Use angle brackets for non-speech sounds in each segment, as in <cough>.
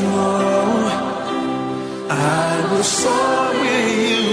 roar, I will soar with you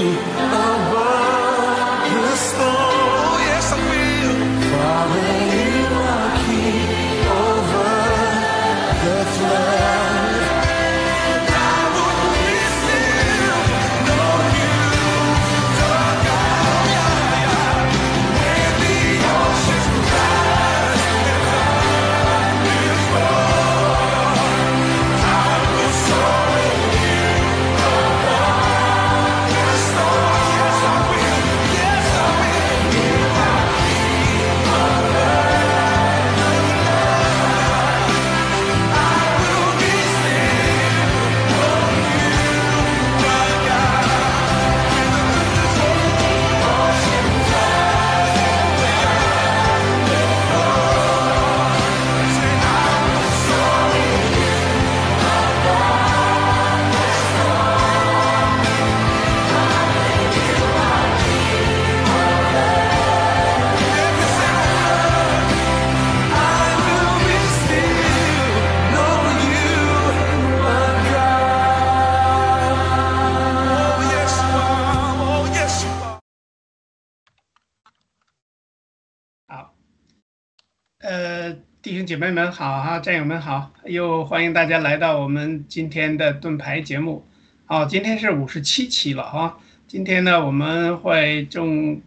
姐妹们好哈，战友们好，又欢迎大家来到我们今天的盾牌节目。好，今天是五十七期了哈。今天呢，我们会重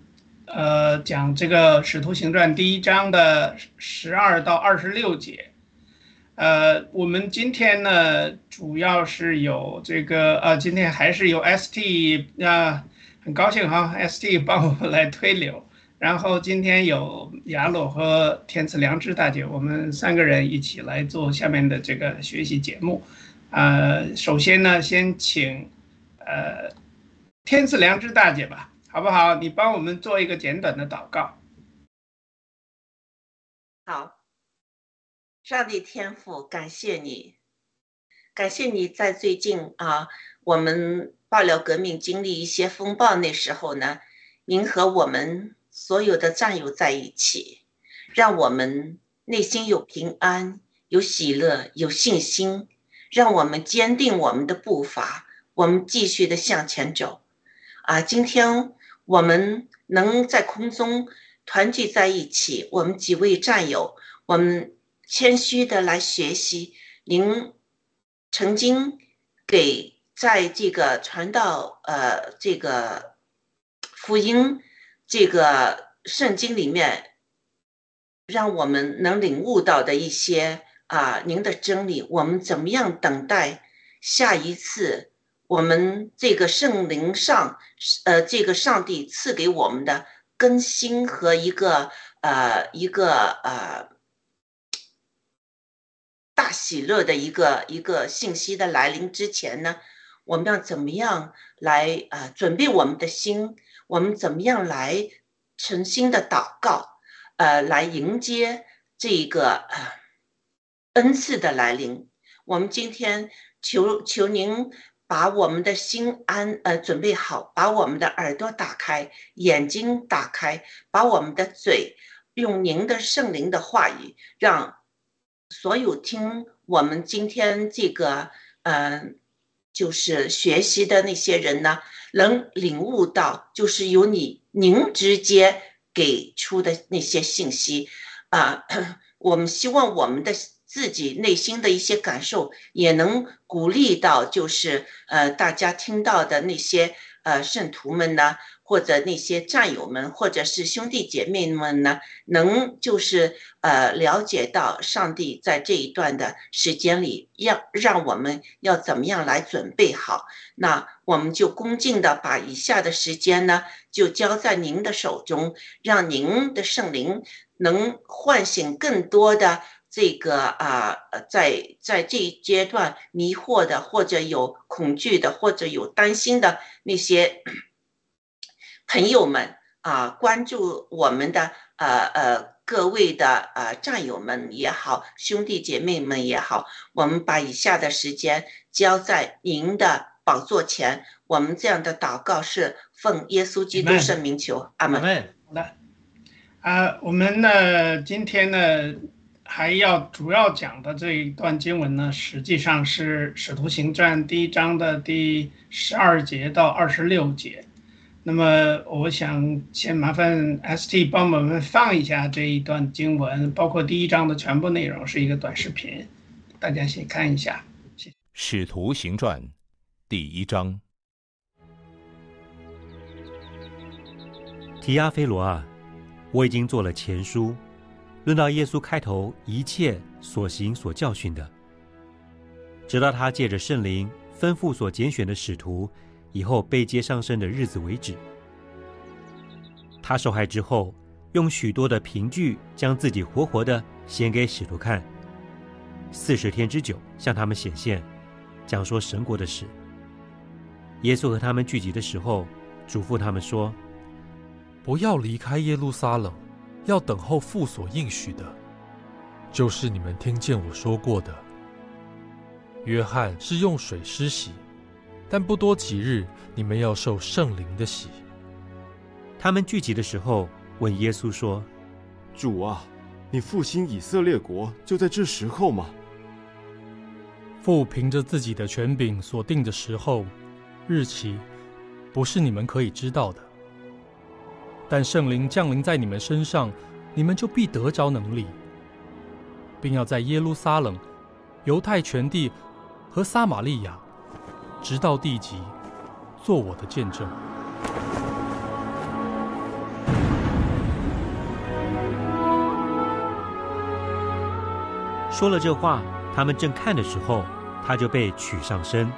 呃讲这个《使徒行传》第一章的十二到二十六节。呃，我们今天呢，主要是有这个呃，今天还是由 ST 啊，很高兴哈，ST 帮我们来推流。然后今天有雅鲁和天赐良知大姐，我们三个人一起来做下面的这个学习节目。呃，首先呢，先请呃天赐良知大姐吧，好不好？你帮我们做一个简短的祷告。好，上帝天父，感谢你，感谢你在最近啊，我们爆料革命经历一些风暴那时候呢，您和我们。所有的战友在一起，让我们内心有平安、有喜乐、有信心，让我们坚定我们的步伐，我们继续的向前走。啊，今天我们能在空中团聚在一起，我们几位战友，我们谦虚的来学习您曾经给在这个传道呃这个福音。这个圣经里面，让我们能领悟到的一些啊，您的真理，我们怎么样等待下一次我们这个圣灵上，呃，这个上帝赐给我们的更新和一个呃一个呃大喜乐的一个一个信息的来临之前呢，我们要怎么样来啊准备我们的心？我们怎么样来诚心的祷告，呃，来迎接这一个呃恩赐的来临？我们今天求求您把我们的心安呃准备好，把我们的耳朵打开，眼睛打开，把我们的嘴用您的圣灵的话语，让所有听我们今天这个嗯。就是学习的那些人呢，能领悟到，就是由你您直接给出的那些信息，啊，<clears throat> 我们希望我们的自己内心的一些感受，也能鼓励到，就是呃，大家听到的那些呃圣徒们呢。或者那些战友们，或者是兄弟姐妹们呢，能就是呃了解到上帝在这一段的时间里，要让我们要怎么样来准备好，那我们就恭敬的把以下的时间呢，就交在您的手中，让您的圣灵能唤醒更多的这个啊，在在这一阶段迷惑的，或者有恐惧的，或者有担心的那些。朋友们啊，关注我们的呃呃各位的呃战友们也好，兄弟姐妹们也好，我们把以下的时间交在您的宝座前。我们这样的祷告是奉耶稣基督圣名求，阿门。好的，啊，我们呢今天呢还要主要讲的这一段经文呢，实际上是《使徒行传》第一章的第十二节到二十六节。那么，我想先麻烦 ST 帮我们放一下这一段经文，包括第一章的全部内容，是一个短视频，大家先看一下。《使徒行传》第一章。提阿菲罗啊，我已经做了前书，论到耶稣开头一切所行所教训的，直到他借着圣灵吩咐所拣选的使徒。以后被接上身的日子为止，他受害之后，用许多的凭据将自己活活的显给使徒看，四十天之久向他们显现，讲说神国的事。耶稣和他们聚集的时候，嘱咐他们说：“不要离开耶路撒冷，要等候父所应许的，就是你们听见我说过的。约翰是用水施洗。”但不多几日，你们要受圣灵的洗。他们聚集的时候，问耶稣说：“主啊，你复兴以色列国就在这时候吗？”父凭着自己的权柄所定的时候、日期，不是你们可以知道的。但圣灵降临在你们身上，你们就必得着能力，并要在耶路撒冷、犹太全地和撒玛利亚，直到地极，做我的见证。说了这话，他们正看的时候，他就被取上身，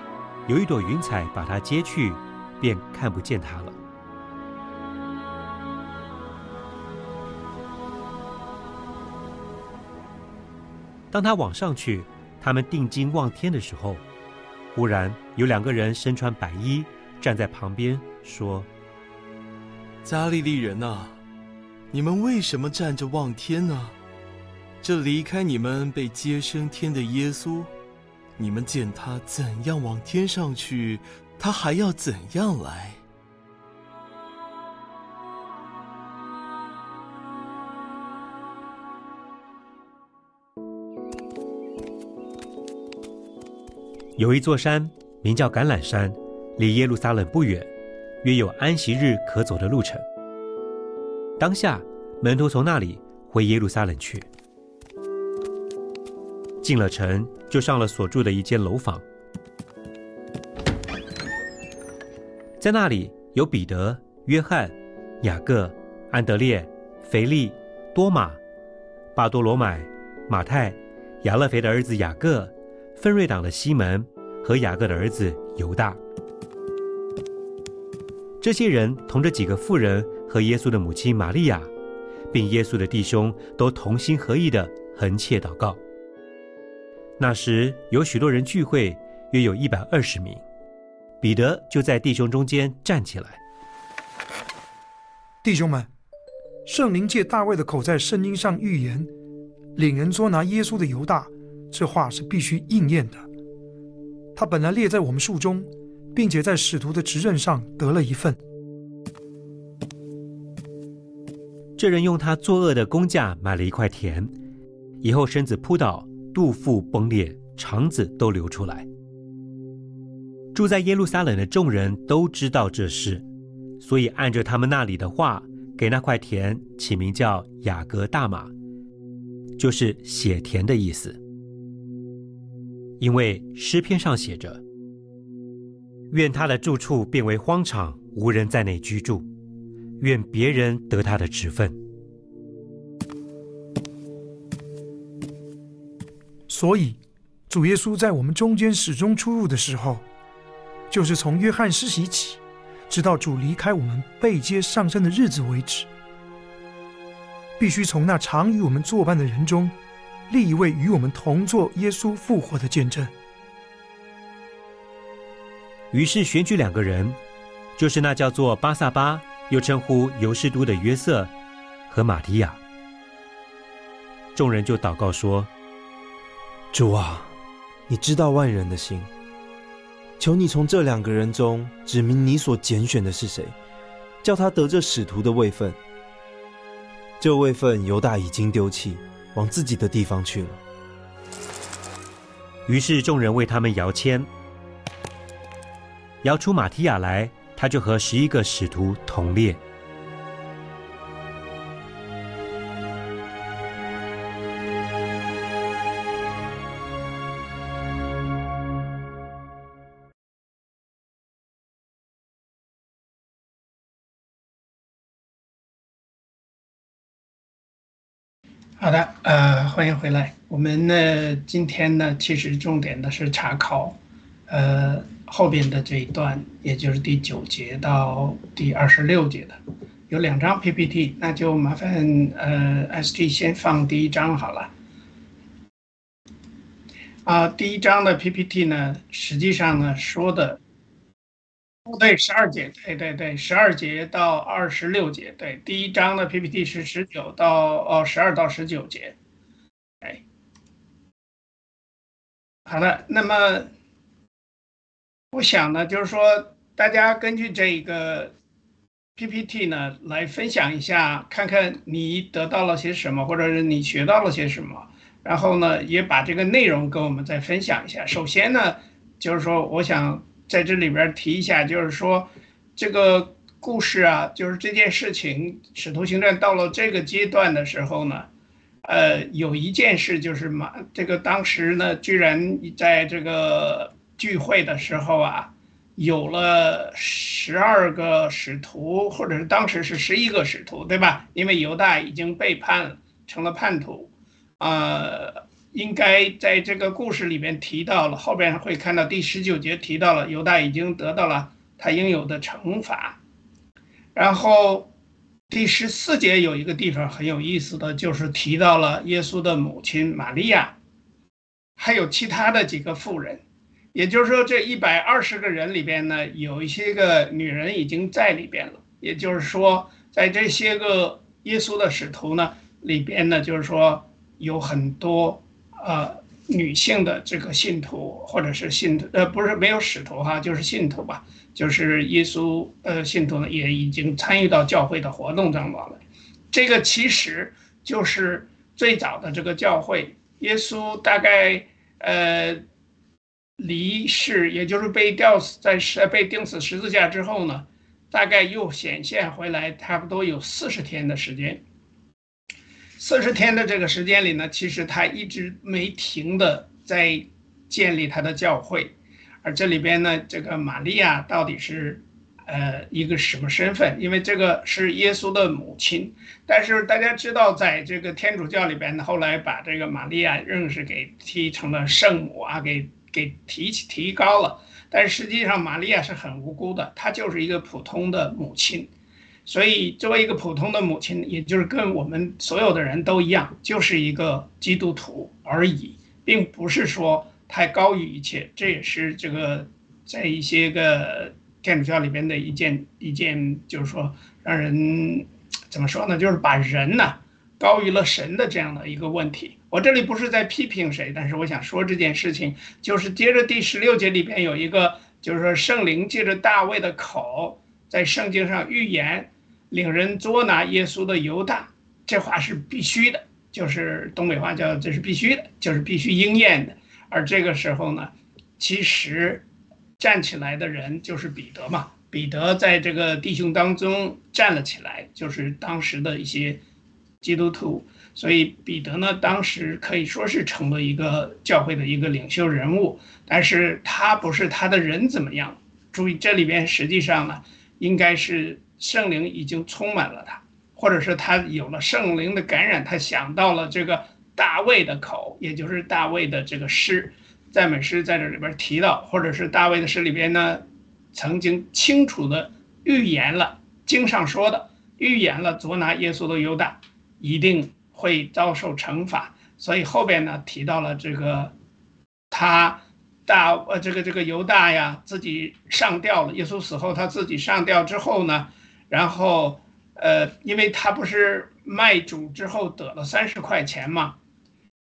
有一朵云彩把他接去，便看不见他了。当他往上去，他们定睛望天的时候，忽然有两个人身穿白衣站在旁边，说：“加利利人啊，你们为什么站着望天呢？这离开你们被接升天的耶稣，你们见他怎样往天上去，他还要怎样来。”有一座山，名叫橄榄山，离耶路撒冷不远，约有安息日可走的路程。当下，门徒从那里回耶路撒冷去。进了城，就上了所住的一间楼房，在那里有彼得、约翰、雅各、安德烈、腓利、多马、巴多罗买、马太、亚勒腓的儿子雅各。分瑞党的西门和雅各的儿子犹大，这些人同着几个妇人和耶稣的母亲玛利亚，并耶稣的弟兄，都同心合意的横切祷告。那时有许多人聚会，约有一百二十名。彼得就在弟兄中间站起来：“弟兄们，圣灵借大卫的口在圣经上预言，领人捉拿耶稣的犹大。”这话是必须应验的。他本来列在我们数中，并且在使徒的职任上得了一份。这人用他作恶的工价买了一块田，以后身子扑倒，肚腹崩裂，肠子都流出来。住在耶路撒冷的众人都知道这事，所以按着他们那里的话，给那块田起名叫雅各大马，就是血田的意思。因为诗篇上写着：“愿他的住处变为荒场，无人在内居住；愿别人得他的职分。”所以，主耶稣在我们中间始终出入的时候，就是从约翰施洗起，直到主离开我们被接上升的日子为止，必须从那常与我们作伴的人中。立一位与我们同做耶稣复活的见证。于是选举两个人，就是那叫做巴萨巴，又称呼尤士都的约瑟和马提亚。众人就祷告说：“主啊，你知道万人的心，求你从这两个人中指明你所拣选的是谁，叫他得这使徒的位分。这位分犹大已经丢弃。”往自己的地方去了。于是众人为他们摇签，摇出马提亚来，他就和十一个使徒同列。好的，欢迎回来。我们呢，今天呢，其实重点的是查考，呃，后边的这一段，也就是第九节到第二十六节的，有两张 PPT，那就麻烦呃，ST 先放第一张好了。啊，第一张的 PPT 呢，实际上呢说的。对，十二节，对对对，十二节到二十六节，对，第一章的 PPT 是十九到哦十二到十九节，哎，好的，那么我想呢，就是说大家根据这个 PPT 呢来分享一下，看看你得到了些什么，或者是你学到了些什么，然后呢也把这个内容跟我们再分享一下。首先呢，就是说我想。在这里边提一下，就是说，这个故事啊，就是这件事情，《使徒行传》到了这个阶段的时候呢，呃，有一件事就是嘛这个当时呢，居然在这个聚会的时候啊，有了十二个使徒，或者是当时是十一个使徒，对吧？因为犹大已经背叛成了叛徒，呃，应该在这个故事里面提到了，后边会看到第十九节提到了犹大已经得到了他应有的惩罚，然后。第十四节有一个地方很有意思的就是提到了耶稣的母亲玛利亚，还有其他的几个妇人，也就是说这一百二十个人里边呢，有一些个女人已经在里边了。也就是说，在这些个耶稣的使徒呢里边呢，就是说有很多呃女性的这个信徒或者是信徒，呃不是没有使徒哈，就是信徒吧。就是耶稣呃信徒呢也已经参与到教会的活动当中了，这个其实就是最早的这个教会。耶稣大概呃离世，也就是被吊死在十被钉死十字架之后呢，大概又显现回来，差不多有四十天的时间。四十天的这个时间里呢，其实他一直没停的在建立他的教会。而这里边呢，这个玛利亚到底是，呃，一个什么身份？因为这个是耶稣的母亲，但是大家知道，在这个天主教里边呢，后来把这个玛利亚认识给提成了圣母啊，给给提起提高了。但实际上，玛利亚是很无辜的，她就是一个普通的母亲。所以，作为一个普通的母亲，也就是跟我们所有的人都一样，就是一个基督徒而已，并不是说。太高于一切，这也是这个在一些个天主教里边的一件一件，就是说让人怎么说呢？就是把人呢高于了神的这样的一个问题。我这里不是在批评谁，但是我想说这件事情，就是接着第十六节里边有一个，就是说圣灵借着大卫的口在圣经上预言，领人捉拿耶稣的犹大，这话是必须的，就是东北话叫这是必须的，就是必须应验的。而这个时候呢，其实站起来的人就是彼得嘛。彼得在这个弟兄当中站了起来，就是当时的一些基督徒。所以彼得呢，当时可以说是成了一个教会的一个领袖人物。但是他不是他的人怎么样？注意这里边实际上呢，应该是圣灵已经充满了他，或者是他有了圣灵的感染，他想到了这个。大卫的口，也就是大卫的这个诗，赞美诗在这里边提到，或者是大卫的诗里边呢，曾经清楚的预言了经上说的，预言了捉拿耶稣的犹大一定会遭受惩罚，所以后边呢提到了这个他大呃这个这个犹大呀自己上吊了，耶稣死后他自己上吊之后呢，然后呃因为他不是卖主之后得了三十块钱嘛。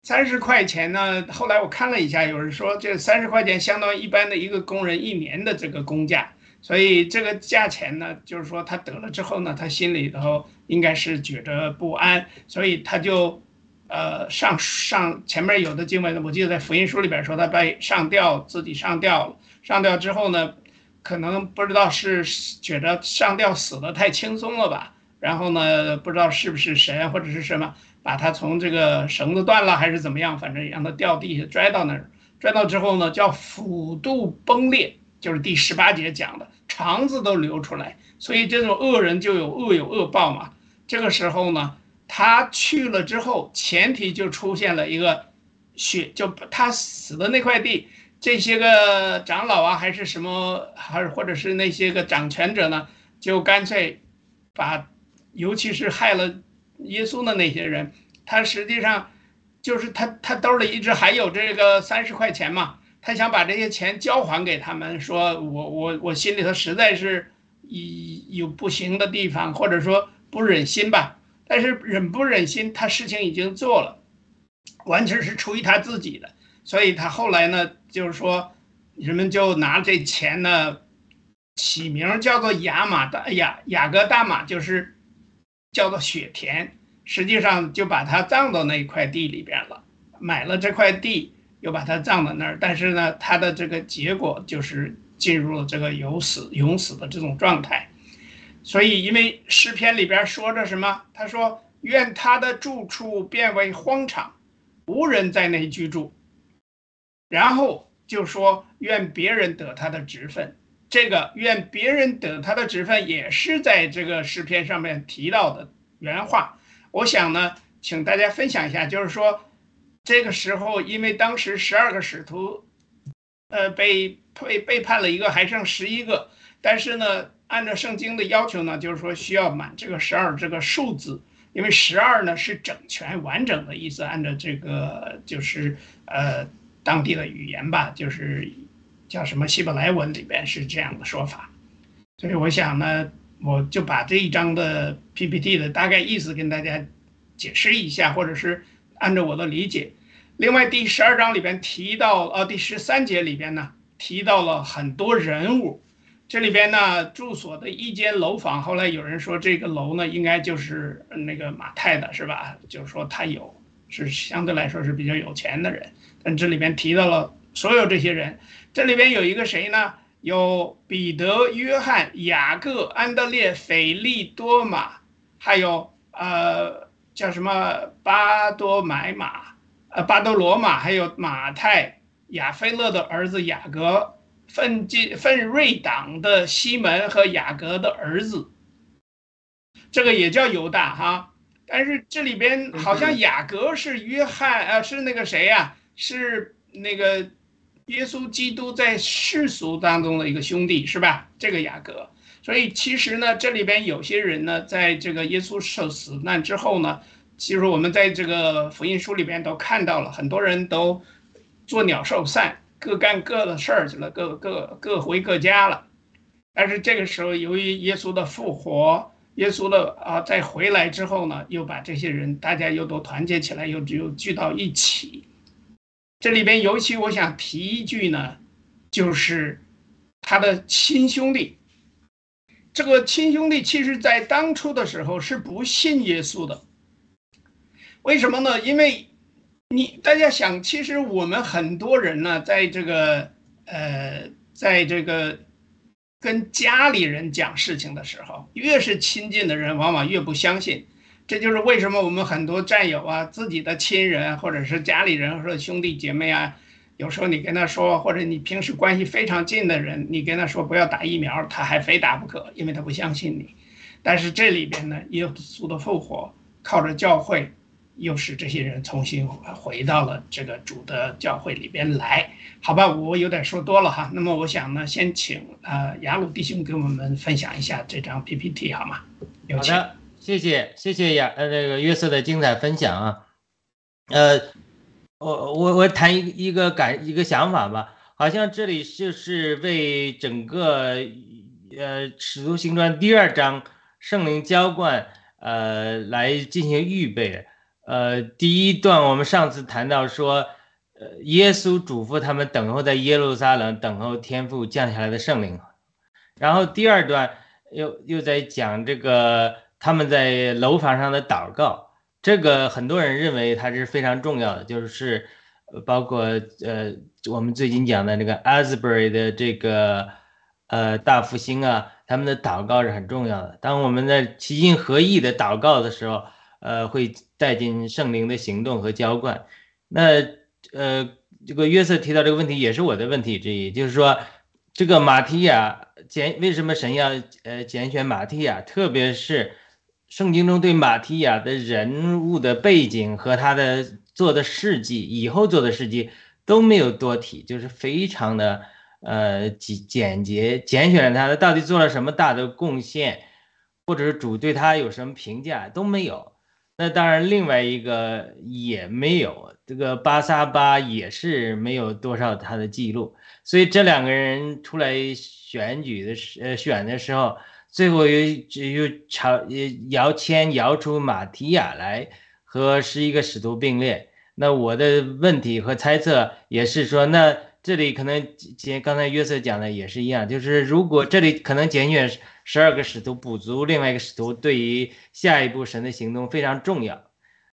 三十块钱呢？后来我看了一下，有人说这三十块钱相当于一般的一个工人一年的这个工价，所以这个价钱呢，就是说他得了之后呢，他心里头应该是觉着不安，所以他就，呃，上上前面有的经文，我记得在福音书里边说他被上吊，自己上吊了，上吊之后呢，可能不知道是觉得上吊死的太轻松了吧，然后呢，不知道是不是神或者是什么。把他从这个绳子断了还是怎么样，反正让他掉地下拽到那儿，拽到之后呢，叫腹肚崩裂，就是第十八节讲的，肠子都流出来。所以这种恶人就有恶有恶报嘛。这个时候呢，他去了之后，前提就出现了一个血，就他死的那块地，这些个长老啊，还是什么，还是或者是那些个掌权者呢，就干脆把，尤其是害了。耶稣的那些人，他实际上就是他他兜里一直还有这个三十块钱嘛，他想把这些钱交还给他们，说我我我心里头实在是有有不行的地方，或者说不忍心吧，但是忍不忍心，他事情已经做了，完全是出于他自己的，所以他后来呢，就是说人们就拿这钱呢起名叫做雅马大雅雅各大马，就是。叫做雪田，实际上就把他葬到那一块地里边了。买了这块地，又把他葬到那儿。但是呢，他的这个结果就是进入了这个有死、永死的这种状态。所以，因为诗篇里边说着什么？他说：“愿他的住处变为荒场，无人在内居住。然后就说愿别人得他的职分，这个愿别人得他的职分也是在这个诗篇上面提到的原话。我想呢，请大家分享一下，就是说这个时候，因为当时十二个使徒，呃，被被背叛了一个，还剩十一个，但是呢，按照圣经的要求呢，就是说需要满这个十二这个数字，因为十二呢是整全完整的意思，按照这个就是呃。当地的语言吧，就是叫什么希伯来文里边是这样的说法，所以我想呢，我就把这一章的 PPT 的大概意思跟大家解释一下，或者是按照我的理解。另外，第十二章里边提到，呃，第十三节里边呢提到了很多人物，这里边呢住所的一间楼房，后来有人说这个楼呢应该就是那个马太的，是吧？就是说他有是相对来说是比较有钱的人。但这里边提到了所有这些人，这里边有一个谁呢？有彼得、约翰、雅各、安德烈、腓利、多马，还有呃叫什么巴多买马，呃巴多罗马，还有马太、亚菲勒的儿子雅各，奋进奋锐党的西门和雅各的儿子，这个也叫犹大哈。但是这里边好像雅各是约翰，呃是那个谁呀？是那个耶稣基督在世俗当中的一个兄弟，是吧？这个雅各。所以其实呢，这里边有些人呢，在这个耶稣受死难之后呢，其实我们在这个福音书里边都看到了，很多人都做鸟兽散，各干各的事儿去了，各各各回各家了。但是这个时候，由于耶稣的复活，耶稣的啊再回来之后呢，又把这些人大家又都团结起来，又又聚到一起。这里边尤其我想提一句呢，就是他的亲兄弟。这个亲兄弟其实在当初的时候是不信耶稣的。为什么呢？因为你大家想，其实我们很多人呢，在这个呃，在这个跟家里人讲事情的时候，越是亲近的人，往往越不相信。这就是为什么我们很多战友啊，自己的亲人或者是家里人或者兄弟姐妹啊，有时候你跟他说，或者你平时关系非常近的人，你跟他说不要打疫苗，他还非打不可，因为他不相信你。但是这里边呢，耶稣的复活靠着教会，又使这些人重新回到了这个主的教会里边来。好吧，我有点说多了哈。那么我想呢，先请呃雅鲁弟兄给我们分享一下这张 PPT 好吗？有请。谢谢谢谢雅，呃，这个约瑟的精彩分享啊，呃，我我我谈一一个感一个想法吧，好像这里就是为整个呃使徒行传第二章圣灵浇灌呃来进行预备，呃，第一段我们上次谈到说，呃，耶稣嘱咐他们等候在耶路撒冷等候天父降下来的圣灵，然后第二段又又在讲这个。他们在楼房上的祷告，这个很多人认为它是非常重要的，就是包括呃我们最近讲的那个 Asbury 的这个呃大复兴啊，他们的祷告是很重要的。当我们在齐心合意的祷告的时候，呃会带进圣灵的行动和浇灌。那呃这个约瑟提到这个问题也是我的问题之一，就是说这个马提亚拣为什么神要呃拣选马提亚，特别是。圣经中对马提亚的人物的背景和他的做的事迹，以后做的事迹都没有多提，就是非常的呃简简洁，拣选了他的到底做了什么大的贡献，或者是主对他有什么评价都没有。那当然，另外一个也没有，这个巴沙巴也是没有多少他的记录。所以这两个人出来选举的时呃选的时候。最后又又朝摇签摇出马提亚来和十一个使徒并列。那我的问题和猜测也是说，那这里可能简刚才约瑟讲的也是一样，就是如果这里可能拣选十二个使徒补足另外一个使徒，对于下一步神的行动非常重要。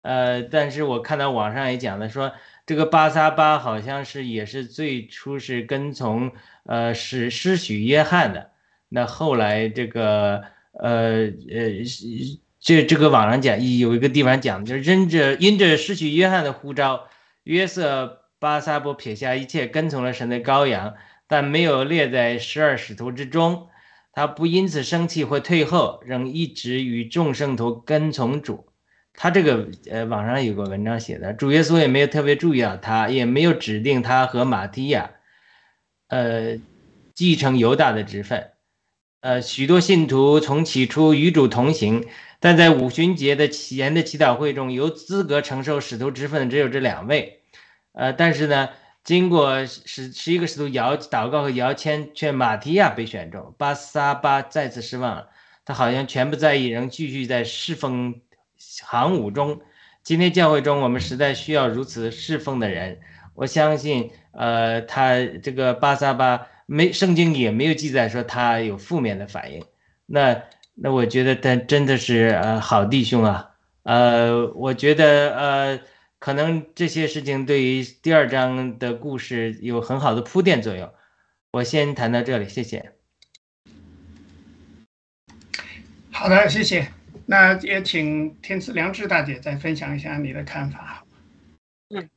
呃，但是我看到网上也讲的说，这个巴萨巴好像是也是最初是跟从呃使施许约翰的。那后来这个呃呃这这个网上讲有一个地方讲，就是因着因着失去约翰的呼召，约瑟巴萨波撇下一切，跟从了神的羔羊，但没有列在十二使徒之中。他不因此生气或退后，仍一直与众圣徒跟从主。他这个呃，网上有个文章写的，主耶稣也没有特别注意到他，也没有指定他和马提亚，呃，继承犹大的职分。呃，许多信徒从起初与主同行，但在五旬节的前的祈祷会中，有资格承受使徒职分的只有这两位。呃，但是呢，经过十十一个使徒摇祷告和摇签，却马提亚被选中，巴萨巴再次失望了。他好像全不在意，仍继续在侍奉行伍中。今天教会中，我们实在需要如此侍奉的人。我相信，呃，他这个巴萨巴。没，圣经也没有记载说他有负面的反应。那那我觉得他真的是呃好弟兄啊。呃，我觉得呃可能这些事情对于第二章的故事有很好的铺垫作用。我先谈到这里，谢谢。好的，谢谢。那也请天赐良知大姐再分享一下你的看法。嗯，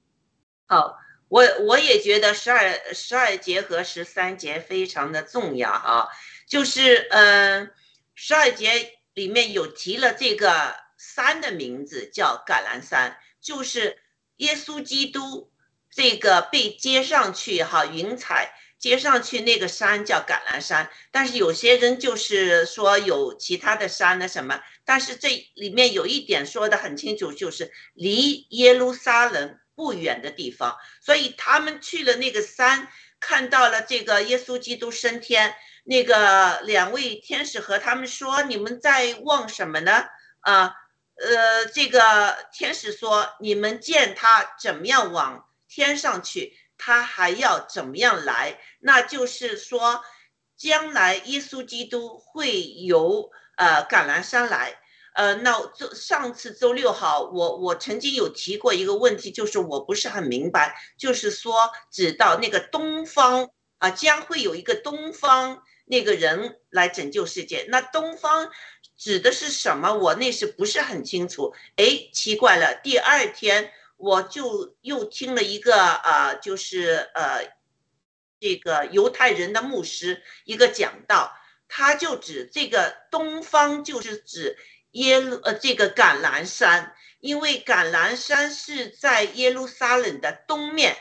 好。我我也觉得十二十二节和十三节非常的重要啊，就是嗯，十二节里面有提了这个山的名字叫橄榄山，就是耶稣基督这个被接上去哈，云彩接上去那个山叫橄榄山，但是有些人就是说有其他的山呢什么，但是这里面有一点说的很清楚，就是离耶路撒冷。不远的地方，所以他们去了那个山，看到了这个耶稣基督升天。那个两位天使和他们说：“你们在望什么呢？”啊，呃，这个天使说：“你们见他怎么样往天上去，他还要怎么样来？那就是说，将来耶稣基督会由呃橄榄山来。”呃，那周上次周六号，我我曾经有提过一个问题，就是我不是很明白，就是说指到那个东方啊，将会有一个东方那个人来拯救世界。那东方指的是什么？我那是不是很清楚？哎，奇怪了，第二天我就又听了一个啊，就是呃，这个犹太人的牧师一个讲道，他就指这个东方就是指。耶路呃，这个橄榄山，因为橄榄山是在耶路撒冷的东面。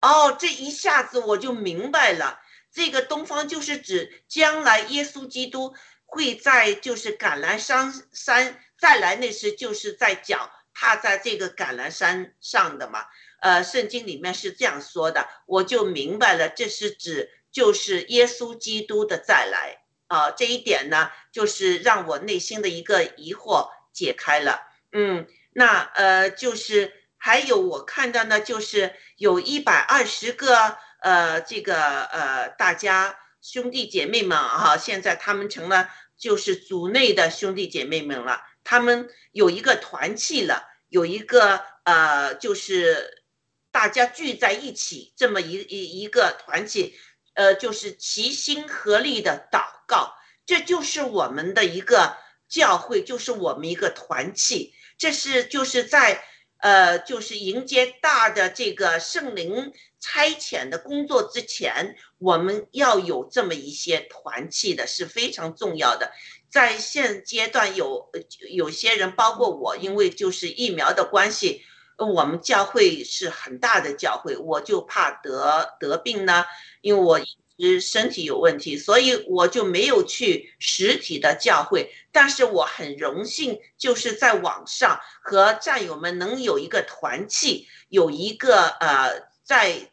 哦，这一下子我就明白了，这个东方就是指将来耶稣基督会在就是橄榄山山再来那时，就是在讲踏在这个橄榄山上的嘛。呃，圣经里面是这样说的，我就明白了，这是指就是耶稣基督的再来。啊，这一点呢，就是让我内心的一个疑惑解开了。嗯，那呃，就是还有我看到呢，就是有一百二十个呃，这个呃，大家兄弟姐妹们哈，现在他们成了就是组内的兄弟姐妹们了，他们有一个团契了，有一个呃，就是大家聚在一起这么一一一个团契。呃，就是齐心合力的祷告，这就是我们的一个教会，就是我们一个团契。这是就是在呃，就是迎接大的这个圣灵差遣的工作之前，我们要有这么一些团契的，是非常重要的。在现阶段，有有些人，包括我，因为就是疫苗的关系，我们教会是很大的教会，我就怕得得病呢。因为我一直身体有问题，所以我就没有去实体的教会。但是我很荣幸，就是在网上和战友们能有一个团契，有一个呃，在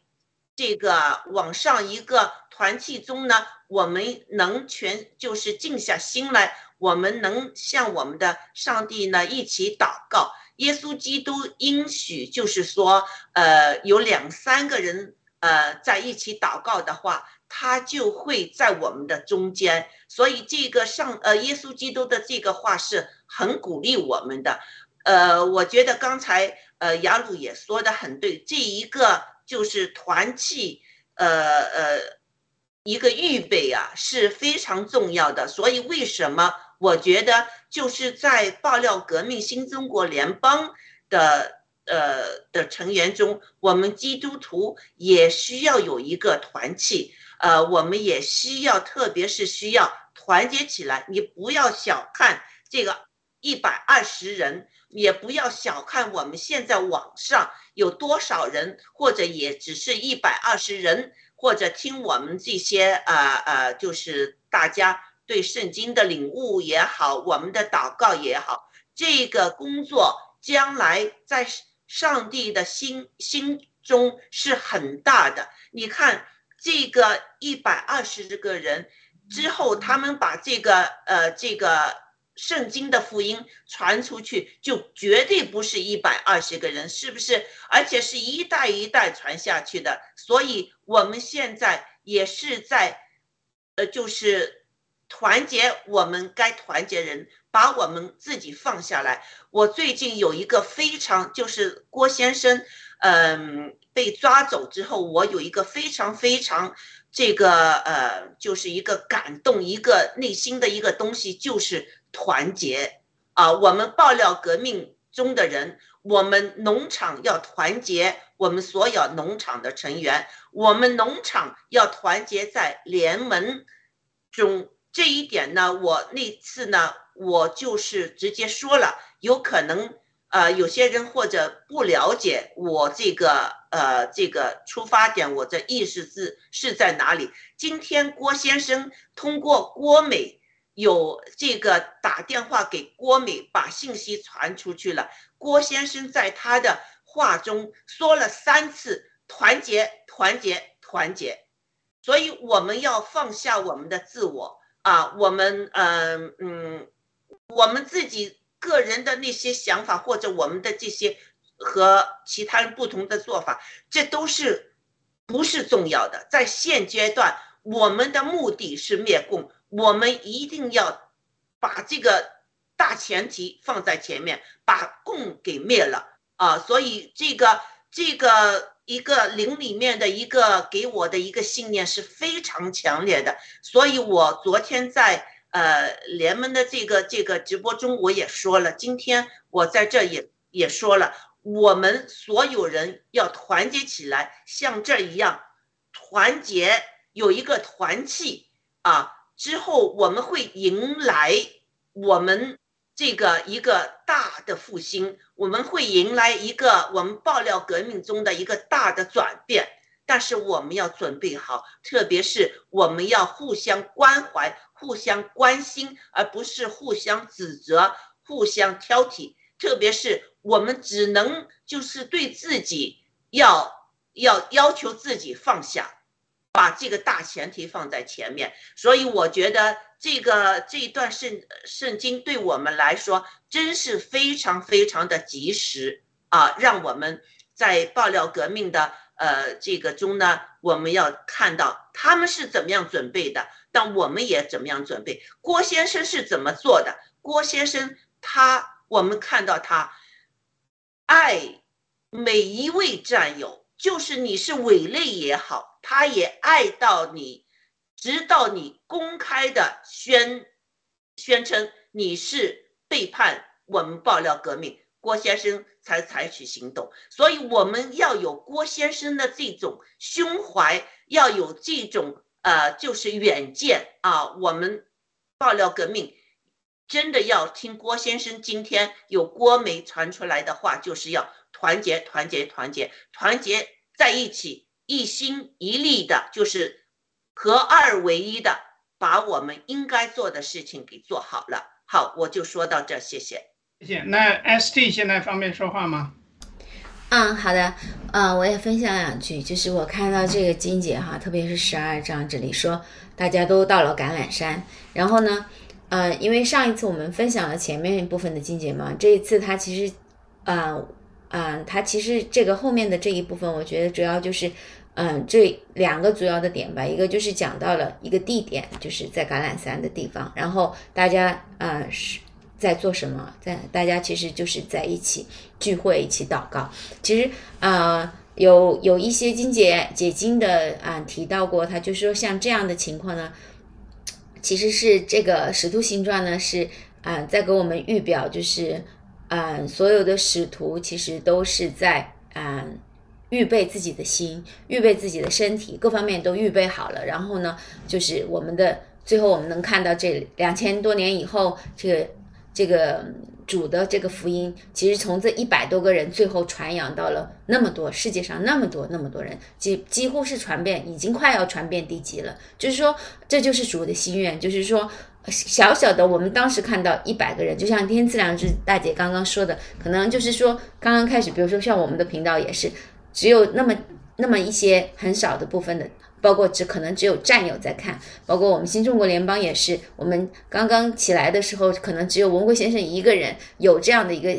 这个网上一个团契中呢，我们能全就是静下心来，我们能向我们的上帝呢一起祷告。耶稣基督应许就是说，呃，有两三个人。呃，在一起祷告的话，他就会在我们的中间。所以这个上呃，耶稣基督的这个话是很鼓励我们的。呃，我觉得刚才呃雅鲁也说的很对，这一个就是团契，呃呃，一个预备啊是非常重要的。所以为什么我觉得就是在爆料革命新中国联邦的呃的成员中，我们基督徒也需要有一个团契，呃，我们也需要，特别是需要团结起来。你不要小看这个一百二十人，也不要小看我们现在网上有多少人，或者也只是一百二十人，或者听我们这些呃呃，就是大家。对圣经的领悟也好，我们的祷告也好，这个工作将来在上帝的心心中是很大的。你看，这个一百二十个人之后，他们把这个呃这个圣经的福音传出去，就绝对不是一百二十个人，是不是？而且是一代一代传下去的。所以我们现在也是在，呃，就是。团结我们该团结人，把我们自己放下来。我最近有一个非常，就是郭先生，嗯，被抓走之后，我有一个非常非常这个呃，就是一个感动，一个内心的一个东西，就是团结啊。我们爆料革命中的人，我们农场要团结，我们所有农场的成员，我们农场要团结在联盟中。这一点呢，我那次呢，我就是直接说了，有可能，呃，有些人或者不了解我这个，呃，这个出发点，我的意思是是在哪里？今天郭先生通过郭美有这个打电话给郭美，把信息传出去了。郭先生在他的话中说了三次“团结，团结，团结”，所以我们要放下我们的自我。啊，我们嗯嗯，我们自己个人的那些想法，或者我们的这些和其他人不同的做法，这都是不是重要的。在现阶段，我们的目的是灭共，我们一定要把这个大前提放在前面，把共给灭了啊！所以这个这个。一个灵里面的一个给我的一个信念是非常强烈的，所以我昨天在呃联盟的这个这个直播中我也说了，今天我在这也也说了，我们所有人要团结起来，像这一样团结有一个团气啊，之后我们会迎来我们。这个一个大的复兴，我们会迎来一个我们爆料革命中的一个大的转变，但是我们要准备好，特别是我们要互相关怀、互相关心，而不是互相指责、互相挑剔。特别是我们只能就是对自己要要要求自己放下，把这个大前提放在前面。所以我觉得。这个这一段圣圣经对我们来说真是非常非常的及时啊！让我们在爆料革命的呃这个中呢，我们要看到他们是怎么样准备的，但我们也怎么样准备。郭先生是怎么做的？郭先生他，我们看到他爱每一位战友，就是你是伪类也好，他也爱到你。直到你公开的宣宣称你是背叛我们爆料革命，郭先生才采取行动。所以我们要有郭先生的这种胸怀，要有这种呃，就是远见啊。我们爆料革命真的要听郭先生今天有郭媒传出来的话，就是要团结、团结、团结、团结在一起，一心一力的，就是。合二为一的把我们应该做的事情给做好了。好，我就说到这，谢谢。谢谢。那 ST 现在方便说话吗？嗯，好的。嗯，我也分享两句，就是我看到这个金姐哈，特别是十二章这里说，大家都到了橄榄山。然后呢，呃，因为上一次我们分享了前面一部分的金姐嘛，这一次她其实，嗯嗯，她其实这个后面的这一部分，我觉得主要就是。嗯，这两个主要的点吧，一个就是讲到了一个地点，就是在橄榄山的地方，然后大家呃是在做什么？在大家其实就是在一起聚会，一起祷告。其实呃有有一些金姐解经的啊提到过，他就说像这样的情况呢，其实是这个使徒行传呢，是啊、在给我们预表，就是嗯、所有的使徒其实都是在嗯、预备自己的心，预备自己的身体，各方面都预备好了。然后呢，就是我们的最后我们能看到这两千多年以后，这个这个主的这个福音，其实从这一百多个人最后传扬到了那么多世界上那么多那么多人，几几乎是传遍，已经快要传遍地极了。就是说，这就是主的心愿，就是说。小小的，我们当时看到一百个人，就像天赐良知大姐刚刚说的，可能就是说刚刚开始，比如说像我们的频道也是，只有那么那么一些很少的部分的，包括只可能只有战友在看，包括我们新中国联邦也是，我们刚刚起来的时候，可能只有文贵先生一个人有这样的一个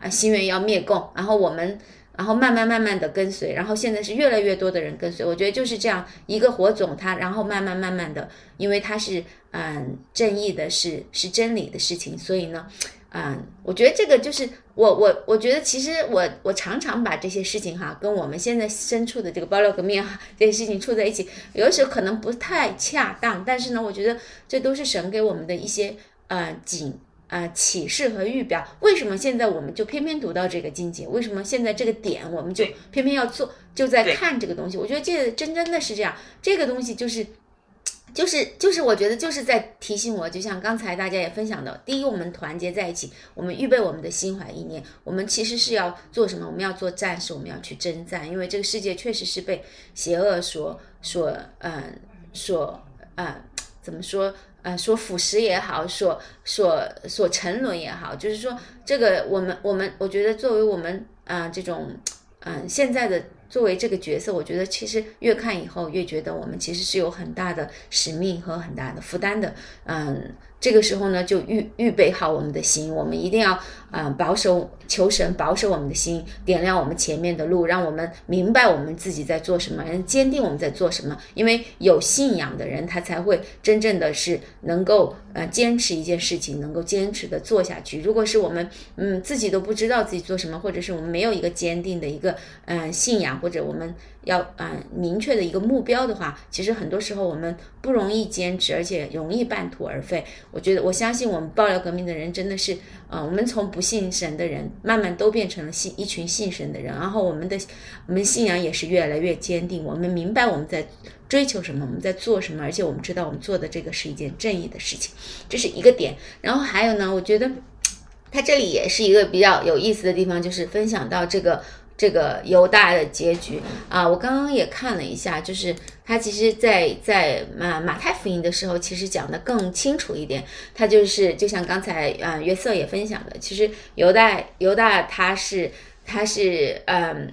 啊心愿要灭共，然后我们。然后慢慢慢慢的跟随，然后现在是越来越多的人跟随。我觉得就是这样一个火种，它然后慢慢慢慢的，因为它是嗯正义的，是是真理的事情，所以呢，嗯，我觉得这个就是我我我觉得其实我我常常把这些事情哈跟我们现在身处的这个爆料革命哈这些事情处在一起，有的时候可能不太恰当，但是呢，我觉得这都是神给我们的一些呃警。啊，启示和预表，为什么现在我们就偏偏读到这个境界？为什么现在这个点我们就偏偏要做，就在看这个东西？我觉得这真真的是这样，这个东西就是，就是就是，我觉得就是在提醒我，就像刚才大家也分享到，第一，我们团结在一起，我们预备我们的心怀意念，我们其实是要做什么？我们要做战士，我们要去征战，因为这个世界确实是被邪恶所所嗯所嗯怎么说？啊，所腐蚀也好，所所所沉沦也好，就是说这个我们我们，我觉得作为我们啊、这种嗯、现在的作为这个角色，我觉得其实越看以后越觉得我们其实是有很大的使命和很大的负担的，嗯。这个时候呢，就预预备好我们的心，我们一定要嗯、保守求神保守我们的心，点亮我们前面的路，让我们明白我们自己在做什么，坚定我们在做什么。因为有信仰的人，他才会真正的是能够呃坚持一件事情，能够坚持的做下去。如果是我们嗯自己都不知道自己做什么，或者是我们没有一个坚定的一个嗯、信仰，或者我们要嗯、明确的一个目标的话，其实很多时候我们不容易坚持，而且容易半途而废。我觉得，我相信我们爆料革命的人真的是，呃，我们从不信神的人，慢慢都变成了信一群信神的人，然后我们的我们信仰也是越来越坚定，我们明白我们在追求什么，我们在做什么，而且我们知道我们做的这个是一件正义的事情，这是一个点。然后还有呢，我觉得他这里也是一个比较有意思的地方，就是分享到这个。这个犹大的结局啊，我刚刚也看了一下，就是他其实在，在马马太福音的时候，其实讲的更清楚一点。他就是就像刚才嗯约瑟也分享的，其实犹大犹大他是他是嗯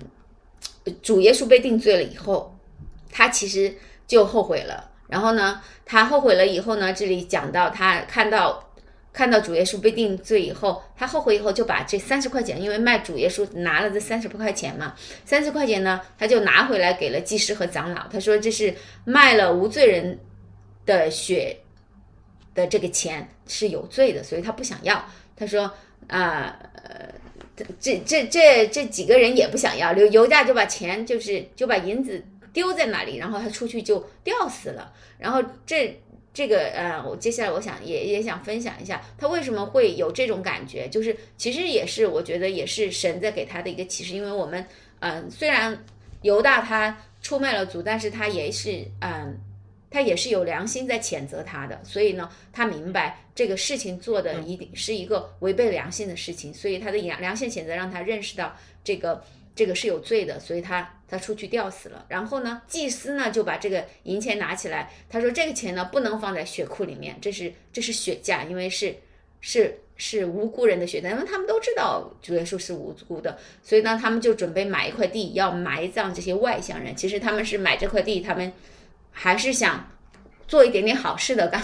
主耶稣被定罪了以后，他其实就后悔了。然后呢，他后悔了以后呢，这里讲到他看到。看到主耶稣被定罪以后，他后悔以后就把这三十块钱，因为卖主耶稣拿了这三十块钱嘛，三十块钱呢，他就拿回来给了祭司和长老。他说这是卖了无罪人的血的这个钱是有罪的，所以他不想要。他说啊，呃，这这这这几个人也不想要，犹犹大就把钱就是就把银子丢在那里，然后他出去就吊死了。然后这。这个呃，我接下来我想也也想分享一下，他为什么会有这种感觉，就是其实也是我觉得也是神在给他的一个启示，因为我们嗯、呃，虽然犹大他出卖了主，但是他也是嗯、呃，他也是有良心在谴责他的，所以呢，他明白这个事情做的一定是一个违背良心的事情，所以他的良良心谴责让他认识到这个这个是有罪的，所以他。他出去吊死了，然后呢，祭司呢就把这个银钱拿起来，他说这个钱呢不能放在血库里面，这是这是血价，因为是是是无辜人的血，因为他们都知道主耶稣是无辜的，所以呢，他们就准备买一块地要埋葬这些外乡人。其实他们是买这块地，他们还是想做一点点好事的。刚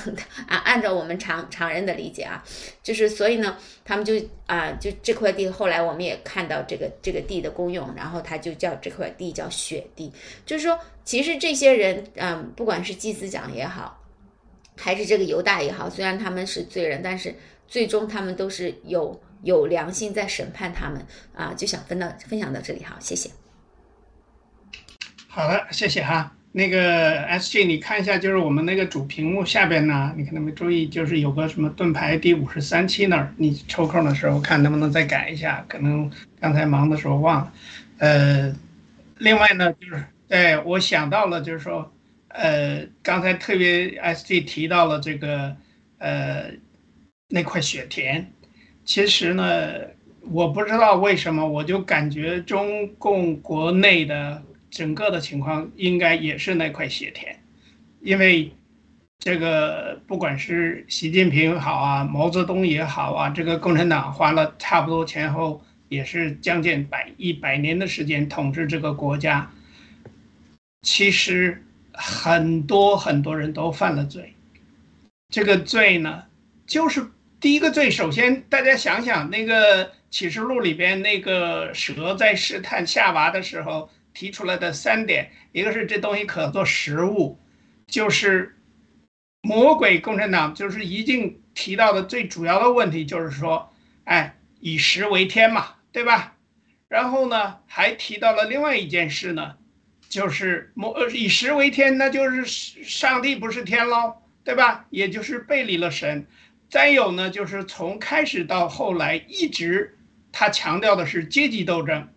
啊，<laughs> 按照我们常常人的理解啊，就是所以呢，他们就啊，就这块地后来我们也看到这个这个地的功用，然后他就叫这块地叫雪地，就是说，其实这些人，嗯，不管是祭司长也好，还是这个犹大也好，虽然他们是罪人，但是最终他们都是有有良心在审判他们啊，就想分到分享到这里，好，谢谢。好的，谢谢哈。那个 S G，你看一下，就是我们那个主屏幕下边呢，你可能没注意，就是有个什么盾牌第五十三期那儿，你抽空的时候看能不能再改一下，可能刚才忙的时候忘了。呃，另外呢，就是对我想到了，就是说，呃，刚才特别 S G 提到了这个，呃，那块雪田，其实呢，我不知道为什么，我就感觉中共国内的。整个的情况应该也是那块血田，因为这个不管是习近平好啊，毛泽东也好啊，这个共产党花了差不多前后也是将近百一百年的时间统治这个国家，其实很多很多人都犯了罪，这个罪呢，就是第一个罪，首先大家想想那个启示录里边那个蛇在试探夏娃的时候。提出来的三点，一个是这东西可做食物，就是魔鬼共产党就是已经提到的最主要的问题，就是说，哎，以食为天嘛，对吧？然后呢，还提到了另外一件事呢，就是魔以食为天，那就是上帝不是天喽，对吧？也就是背离了神。再有呢，就是从开始到后来，一直他强调的是阶级斗争。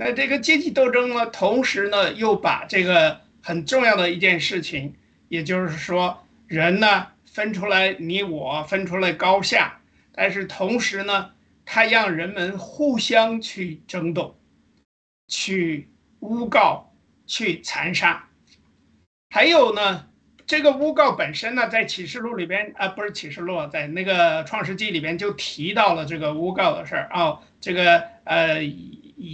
那这个阶级斗争呢，同时呢，又把这个很重要的一件事情，也就是说，人呢分出来你我，分出来高下，但是同时呢，他让人们互相去争斗，去诬告，去残杀。还有呢，这个诬告本身呢，在启示录里边啊，不是启示录，在那个创世纪里边就提到了这个诬告的事儿啊，这个呃。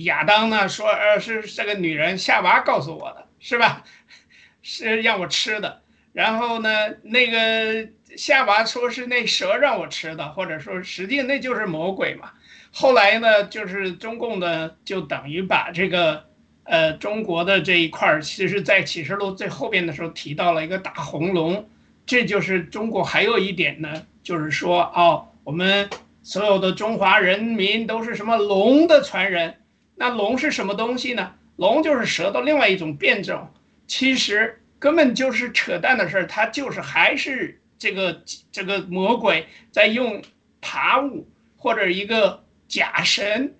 亚当呢说，呃，是这个女人夏娃告诉我的，是吧？<laughs> 是让我吃的。然后呢，那个夏娃说是那蛇让我吃的，或者说实际那就是魔鬼嘛。后来呢，就是中共的就等于把这个，呃，中国的这一块儿，其实在启示录最后边的时候提到了一个大红龙，这就是中国还有一点呢，就是说哦，我们所有的中华人民都是什么龙的传人。那龙是什么东西呢？龙就是蛇的另外一种变种，其实根本就是扯淡的事儿，它就是还是这个这个魔鬼在用爬物或者一个假神，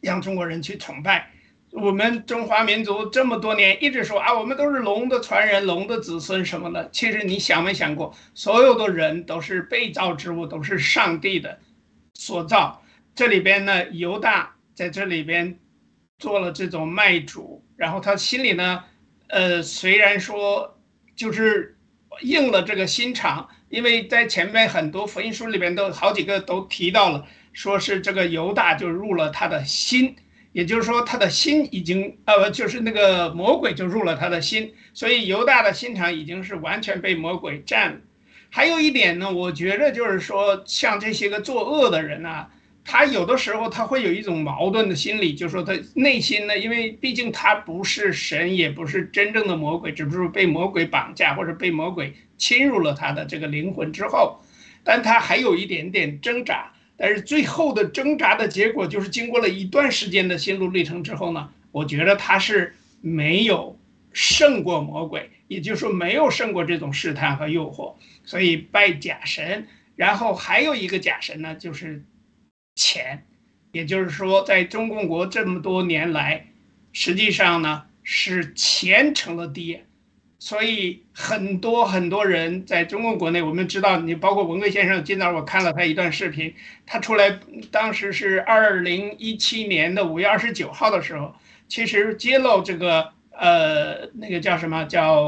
让中国人去崇拜。我们中华民族这么多年一直说啊，我们都是龙的传人、龙的子孙什么的。其实你想没想过，所有的人都是被造之物，都是上帝的所造。这里边呢，犹大。在这里边做了这种卖主，然后他心里呢，呃，虽然说就是应了这个心肠，因为在前面很多福音书里边都好几个都提到了，说是这个犹大就入了他的心，也就是说他的心已经呃，就是那个魔鬼就入了他的心，所以犹大的心肠已经是完全被魔鬼占了。还有一点呢，我觉着就是说，像这些个作恶的人啊。他有的时候他会有一种矛盾的心理，就是说他内心呢，因为毕竟他不是神，也不是真正的魔鬼，只不过被魔鬼绑架或者被魔鬼侵入了他的这个灵魂之后，但他还有一点点挣扎。但是最后的挣扎的结果，就是经过了一段时间的心路历程之后呢，我觉得他是没有胜过魔鬼，也就是说没有胜过这种试探和诱惑，所以拜假神。然后还有一个假神呢，就是。钱，也就是说，在中共国这么多年来，实际上呢是钱成了爹，所以很多很多人在中共国内，我们知道，你包括文贵先生，今早我看了他一段视频，他出来当时是二零一七年的五月二十九号的时候，其实揭露这个呃那个叫什么叫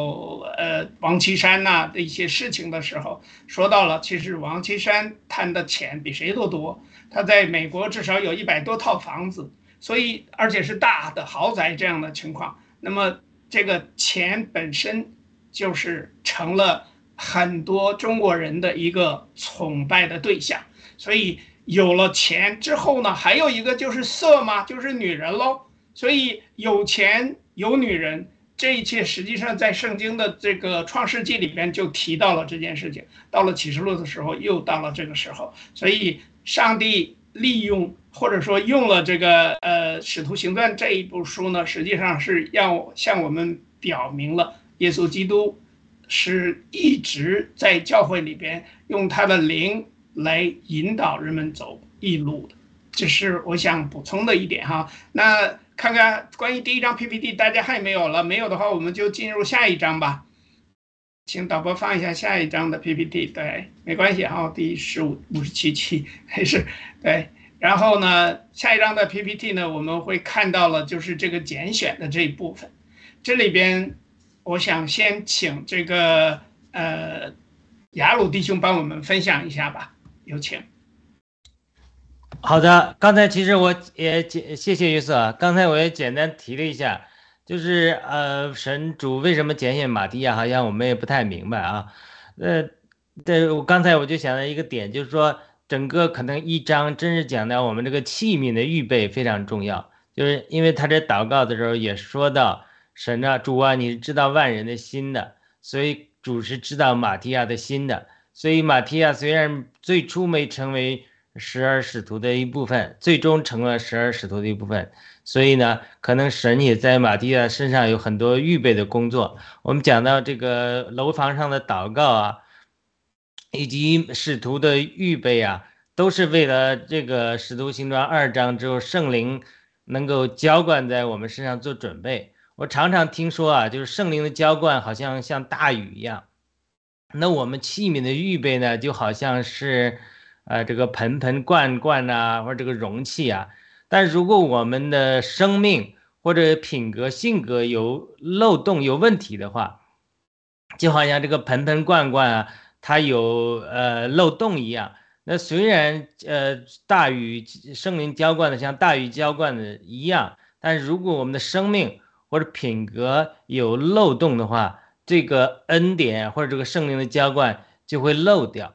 呃王岐山呐的一些事情的时候，说到了，其实王岐山贪的钱比谁都多。他在美国至少有一百多套房子，所以而且是大的豪宅这样的情况。那么这个钱本身就是成了很多中国人的一个崇拜的对象。所以有了钱之后呢，还有一个就是色嘛，就是女人喽。所以有钱有女人，这一切实际上在圣经的这个创世纪里边就提到了这件事情。到了启示录的时候，又到了这个时候，所以。上帝利用或者说用了这个呃《使徒行传》这一部书呢，实际上是要向我们表明了耶稣基督是一直在教会里边用他的灵来引导人们走义路的。这是我想补充的一点哈。那看看关于第一张 PPT，大家还有没有了？没有的话，我们就进入下一章吧。请导播放一下下一张的 PPT。对，没关系哈，第十五五十七期 <laughs> 还是对。然后呢，下一张的 PPT 呢，我们会看到了就是这个拣选的这一部分。这里边，我想先请这个呃雅鲁弟兄帮我们分享一下吧，有请。好的，刚才其实我也简谢谢约瑟，刚才我也简单提了一下，就是呃神主为什么拣选马蒂亚，好像我们也不太明白啊。呃，对我刚才我就想到一个点，就是说整个可能一章真是讲到我们这个器皿的预备非常重要，就是因为他这祷告的时候也说到神啊主啊你是知道万人的心的，所以主是知道马提亚的心的，所以马提亚虽然最初没成为。十二使徒的一部分，最终成了十二使徒的一部分。所以呢，可能神也在马蒂亚身上有很多预备的工作。我们讲到这个楼房上的祷告啊，以及使徒的预备啊，都是为了这个使徒行传二章之后圣灵能够浇灌在我们身上做准备。我常常听说啊，就是圣灵的浇灌好像像大雨一样，那我们器皿的预备呢，就好像是。呃，这个盆盆罐罐呐，或者这个容器啊，但如果我们的生命或者品格性格有漏洞、有问题的话，就好像这个盆盆罐罐啊，它有呃漏洞一样。那虽然呃大禹圣灵浇灌的像大禹浇灌的一样，但如果我们的生命或者品格有漏洞的话，这个恩典或者这个圣灵的浇灌就会漏掉。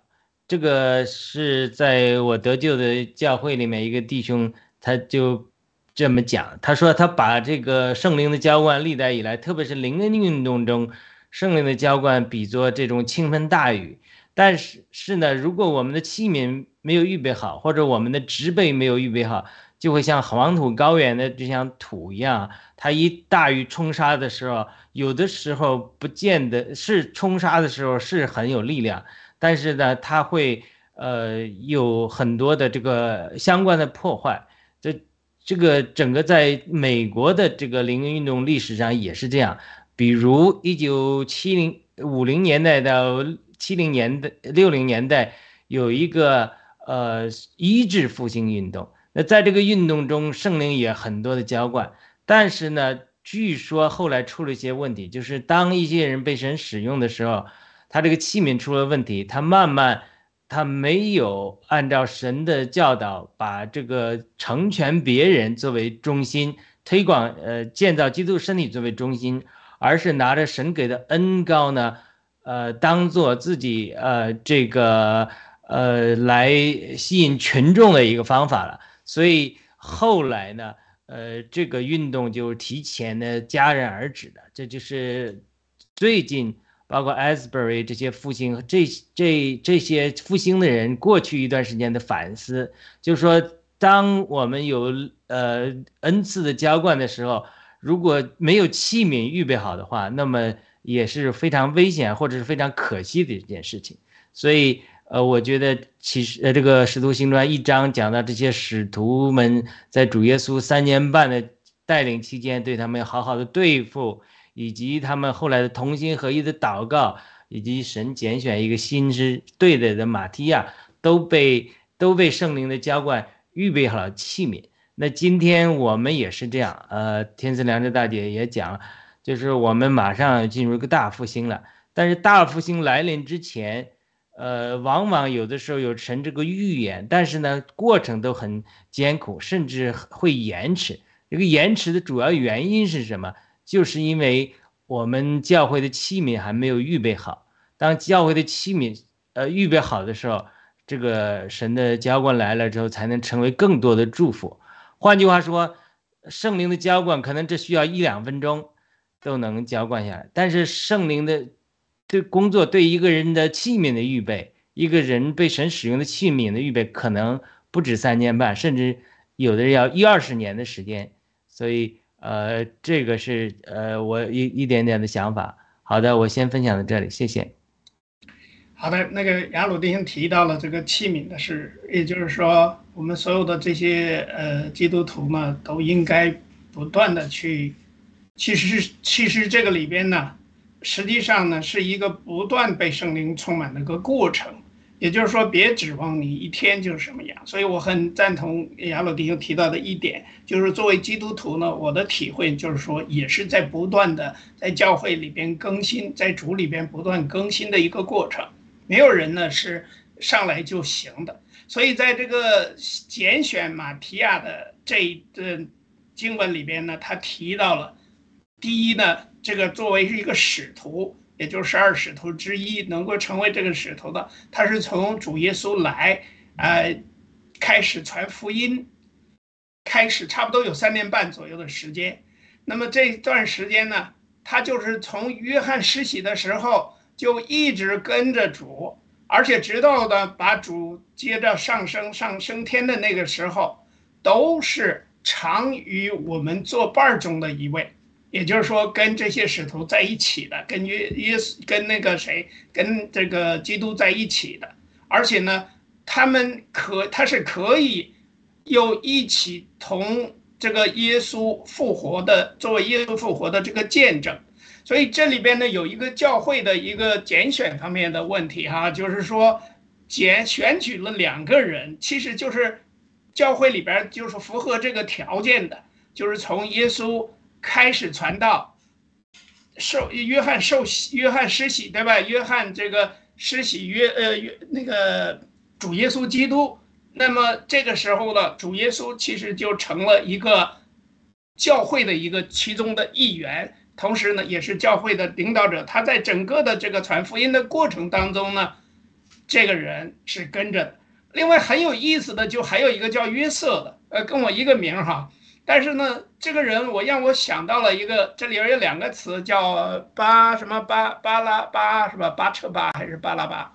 这个是在我得救的教会里面，一个弟兄他就这么讲，他说他把这个圣灵的浇灌历代以来，特别是灵恩运动中圣灵的浇灌比作这种倾盆大雨。但是是呢，如果我们的器皿没有预备好，或者我们的植被没有预备好，就会像黄土高原的就像土一样，它一大雨冲刷的时候，有的时候不见得是冲刷的时候是很有力量。但是呢，它会呃有很多的这个相关的破坏。这这个整个在美国的这个灵运动历史上也是这样。比如一九七零五零年代到七零年代六零年代有一个呃医治复兴运动。那在这个运动中，圣灵也很多的浇灌。但是呢，据说后来出了一些问题，就是当一些人被神使用的时候。他这个器皿出了问题，他慢慢，他没有按照神的教导，把这个成全别人作为中心，推广呃建造基督身体作为中心，而是拿着神给的恩高呢，呃，当做自己呃这个呃来吸引群众的一个方法了。所以后来呢，呃，这个运动就提前的戛然而止了。这就是最近。包括 Asbury 这些复兴，这这这些复兴的人，过去一段时间的反思，就是说，当我们有呃恩赐的浇灌的时候，如果没有器皿预备好的话，那么也是非常危险或者是非常可惜的一件事情。所以，呃，我觉得其实呃这个使徒行传一章讲到这些使徒们在主耶稣三年半的带领期间，对他们好好的对付。以及他们后来的同心合一的祷告，以及神拣选一个心之对的的马提亚，都被都被圣灵的浇灌预备好了器皿。那今天我们也是这样，呃，天赐良知大姐也讲，就是我们马上进入一个大复兴了。但是大复兴来临之前，呃，往往有的时候有神这个预言，但是呢，过程都很艰苦，甚至会延迟。这个延迟的主要原因是什么？就是因为我们教会的器皿还没有预备好，当教会的器皿呃预备好的时候，这个神的浇灌来了之后，才能成为更多的祝福。换句话说，圣灵的浇灌可能只需要一两分钟都能浇灌下来，但是圣灵的对工作对一个人的器皿的预备，一个人被神使用的器皿的预备，可能不止三年半，甚至有的人要一二十年的时间。所以。呃，这个是呃我一一点点的想法。好的，我先分享到这里，谢谢。好的，那个雅鲁弟兄提到了这个器皿的事，也就是说，我们所有的这些呃基督徒呢，都应该不断的去，其实其实这个里边呢，实际上呢是一个不断被圣灵充满的一个过程。也就是说，别指望你一天就是什么样。所以我很赞同亚鲁迪兄提到的一点，就是作为基督徒呢，我的体会就是说，也是在不断的在教会里边更新，在主里边不断更新的一个过程。没有人呢是上来就行的。所以在这个拣选马提亚的这一段经文里边呢，他提到了，第一呢，这个作为是一个使徒。也就是十二使徒之一，能够成为这个使徒的，他是从主耶稣来，呃，开始传福音，开始差不多有三年半左右的时间。那么这段时间呢，他就是从约翰施洗的时候就一直跟着主，而且直到的把主接着上升上升天的那个时候，都是常与我们作伴中的一位。也就是说，跟这些使徒在一起的，跟约耶稣，跟那个谁，跟这个基督在一起的，而且呢，他们可他是可以又一起同这个耶稣复活的，作为耶稣复活的这个见证。所以这里边呢，有一个教会的一个拣选方面的问题哈，就是说拣选举了两个人，其实就是教会里边就是符合这个条件的，就是从耶稣。开始传道，受约翰受洗，约翰施洗，对吧？约翰这个施洗约呃约那个主耶稣基督，那么这个时候呢，主耶稣其实就成了一个教会的一个其中的一员，同时呢，也是教会的领导者。他在整个的这个传福音的过程当中呢，这个人是跟着的。另外很有意思的，就还有一个叫约瑟的，呃，跟我一个名哈。但是呢，这个人我让我想到了一个，这里边有两个词叫巴什么巴巴拉巴是吧？巴车巴还是巴拉巴？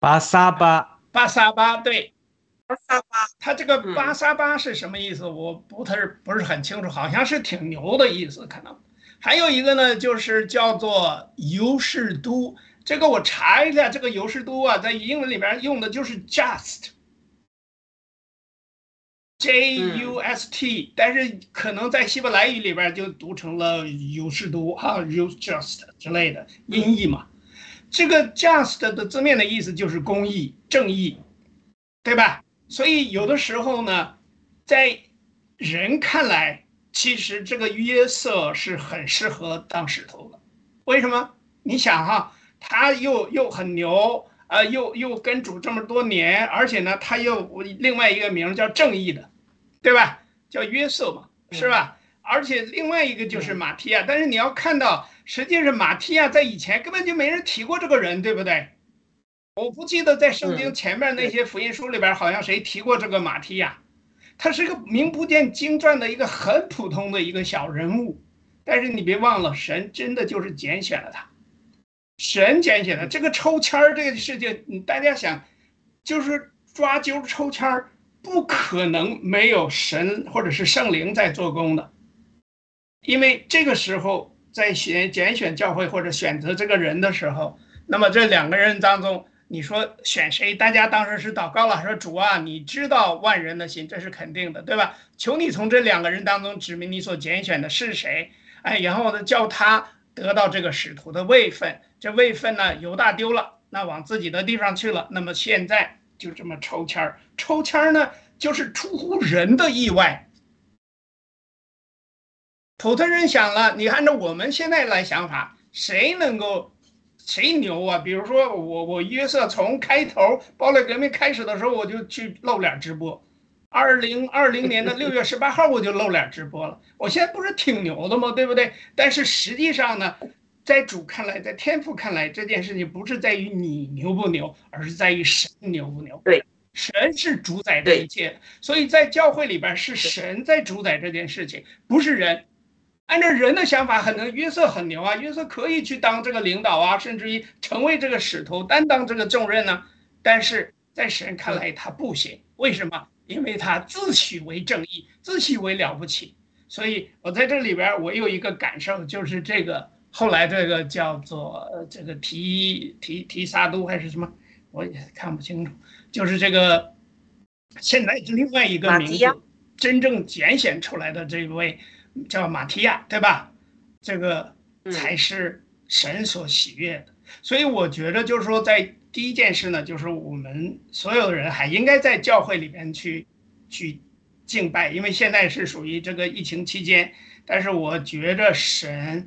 巴萨巴，巴萨巴对，巴萨巴。他这个巴萨巴是什么意思？我不太不是很清楚，好像是挺牛的意思，可能。还有一个呢，就是叫做尤士都，这个我查一下，这个尤士都啊，在英文里边用的就是 just。Just，但是可能在希伯来语里边就读成了有士都哈，just 之类的音译嘛。这个 just 的字面的意思就是公义、正义，对吧？所以有的时候呢，在人看来，其实这个约瑟是很适合当使徒的。为什么？你想哈，他又又很牛啊，又又跟主这么多年，而且呢，他又另外一个名叫正义的。对吧？叫约瑟嘛，是吧？而且另外一个就是马提亚，但是你要看到，实际上马提亚在以前根本就没人提过这个人，对不对？我不记得在圣经前面那些福音书里边，好像谁提过这个马提亚。他是一个名不见经传的一个很普通的一个小人物，但是你别忘了，神真的就是拣选了他，神拣选的这个抽签儿这个事情，大家想，就是抓阄抽签儿。不可能没有神或者是圣灵在做工的，因为这个时候在选拣选教会或者选择这个人的时候，那么这两个人当中，你说选谁？大家当时是祷告了，说主啊，你知道万人的心，这是肯定的，对吧？求你从这两个人当中指明你所拣选的是谁，哎，然后呢，叫他得到这个使徒的位分，这位分呢，犹大丢了，那往自己的地方去了，那么现在。就这么抽签儿，抽签儿呢，就是出乎人的意外。普通人想了，你按照我们现在来想法，谁能够，谁牛啊？比如说我，我约瑟从开头暴力革命开始的时候，我就去露脸直播。二零二零年的六月十八号，我就露脸直播了。我现在不是挺牛的吗？对不对？但是实际上呢？在主看来，在天父看来，这件事情不是在于你牛不牛，而是在于神牛不牛。对，神是主宰这一切，所以在教会里边是神在主宰这件事情，不是人。按照人的想法，可能约瑟很牛啊，约瑟可以去当这个领导啊，甚至于成为这个使徒，担当这个重任呢。但是在神看来，他不行。为什么？因为他自诩为正义，自诩为了不起。所以我在这里边我有一个感受，就是这个后来这个叫做呃这个提提提萨都还是什么，我也看不清楚，就是这个现在另外一个名字真正拣选出来的这位叫马提亚，对吧？这个才是神所喜悦的。所以我觉得就是说，在第一件事呢，就是我们所有的人还应该在教会里面去去敬拜，因为现在是属于这个疫情期间。但是我觉着神，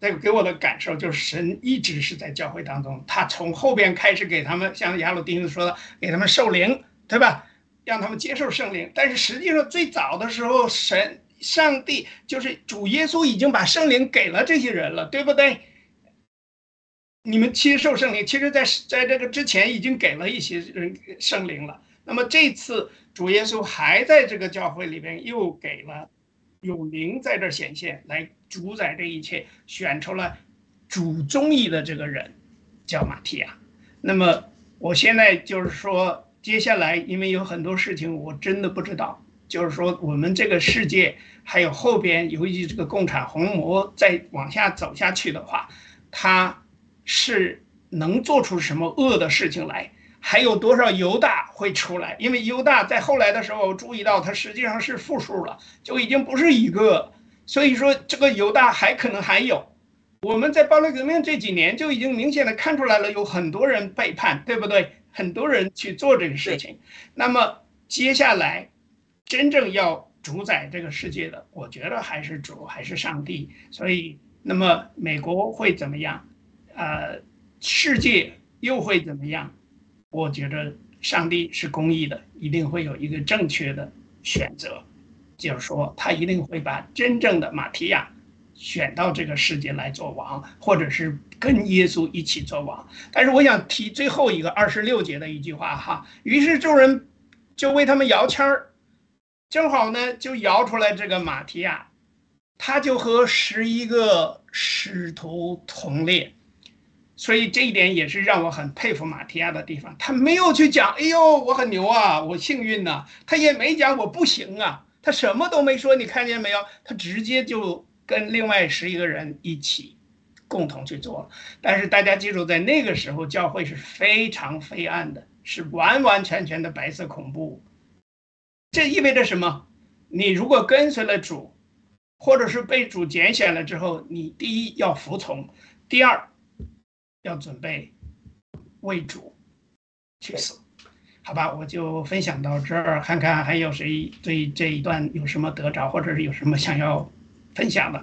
这个给我的感受就是神一直是在教会当中，他从后边开始给他们，像亚鲁丁说的，给他们受灵，对吧？让他们接受圣灵。但是实际上最早的时候，神上帝就是主耶稣已经把圣灵给了这些人了，对不对？你们接受圣灵，其实，在在这个之前已经给了一些人圣灵了。那么这次主耶稣还在这个教会里边又给了有灵在这显现，来主宰这一切，选出了主中意的这个人，叫马提亚。那么我现在就是说，接下来因为有很多事情我真的不知道，就是说我们这个世界还有后边，由于这个共产红魔再往下走下去的话，他。是能做出什么恶的事情来？还有多少犹大会出来？因为犹大在后来的时候注意到，他实际上是负数了，就已经不是一个。所以说，这个犹大还可能还有。我们在暴力革命这几年就已经明显的看出来了，有很多人背叛，对不对？很多人去做这个事情。那么接下来真正要主宰这个世界的，我觉得还是主，还是上帝。所以，那么美国会怎么样？呃，世界又会怎么样？我觉得上帝是公义的，一定会有一个正确的选择，就是说他一定会把真正的马提亚选到这个世界来做王，或者是跟耶稣一起做王。但是我想提最后一个二十六节的一句话哈，于是众人就为他们摇签儿，正好呢就摇出来这个马提亚，他就和十一个使徒同列。所以这一点也是让我很佩服马提亚的地方，他没有去讲，哎呦，我很牛啊，我幸运呐，他也没讲我不行啊，他什么都没说，你看见没有？他直接就跟另外十一个人一起，共同去做了。但是大家记住，在那个时候，教会是非常黑暗的，是完完全全的白色恐怖。这意味着什么？你如果跟随了主，或者是被主拣选了之后，你第一要服从，第二。要准备为主去死，好吧？我就分享到这儿，看看还有谁对这一段有什么得着，或者是有什么想要分享的。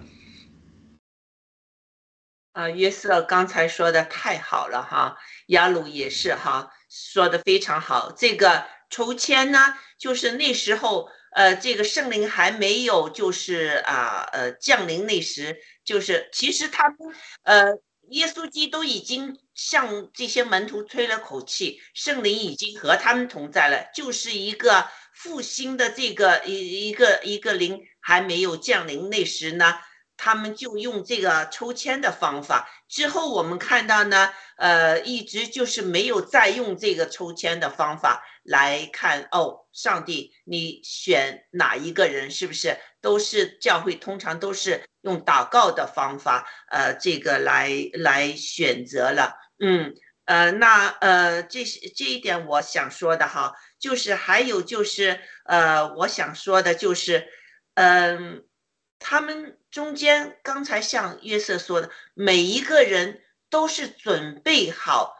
啊，约瑟刚才说的太好了哈，亚鲁也是哈，说的非常好。这个抽签呢，就是那时候呃，这个圣灵还没有就是啊呃降临那时，就是其实他们呃。耶稣基督已经向这些门徒吹了口气，圣灵已经和他们同在了，就是一个复兴的这个一一个一个灵还没有降临那时呢，他们就用这个抽签的方法。之后我们看到呢，呃，一直就是没有再用这个抽签的方法来看哦，上帝，你选哪一个人？是不是都是教会通常都是？用祷告的方法，呃，这个来来选择了，嗯，呃，那呃，这是这一点我想说的哈，就是还有就是，呃，我想说的就是，嗯，他们中间刚才像约瑟说的，每一个人都是准备好，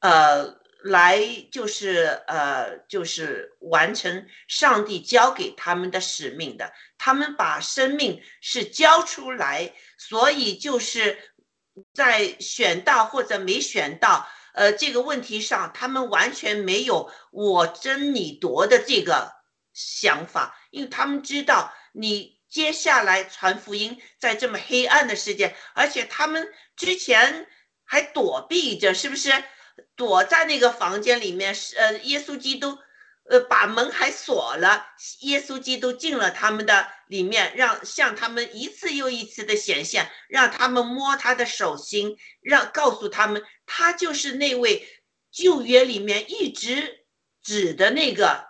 呃。来就是呃，就是完成上帝交给他们的使命的。他们把生命是交出来，所以就是在选到或者没选到呃这个问题上，他们完全没有我争你夺的这个想法，因为他们知道你接下来传福音在这么黑暗的世界，而且他们之前还躲避着，是不是？躲在那个房间里面，是呃，耶稣基督，呃，把门还锁了。耶稣基督进了他们的里面，让向他们一次又一次的显现，让他们摸他的手心，让告诉他们，他就是那位旧约里面一直指的那个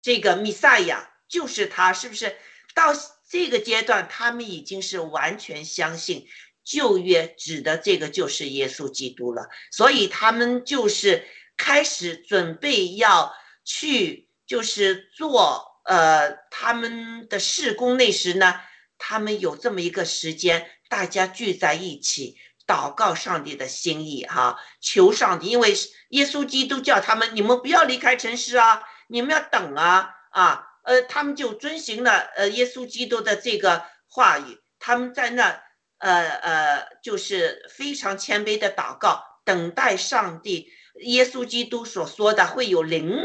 这个弥赛亚，就是他，是不是？到这个阶段，他们已经是完全相信旧约指的这个就是耶稣基督了，所以他们就是开始准备要去，就是做呃他们的事工。那时呢，他们有这么一个时间，大家聚在一起。祷告上帝的心意，哈，求上帝，因为耶稣基督叫他们，你们不要离开城市啊，你们要等啊，啊，呃，他们就遵循了呃耶稣基督的这个话语，他们在那，呃呃，就是非常谦卑的祷告，等待上帝耶稣基督所说的会有灵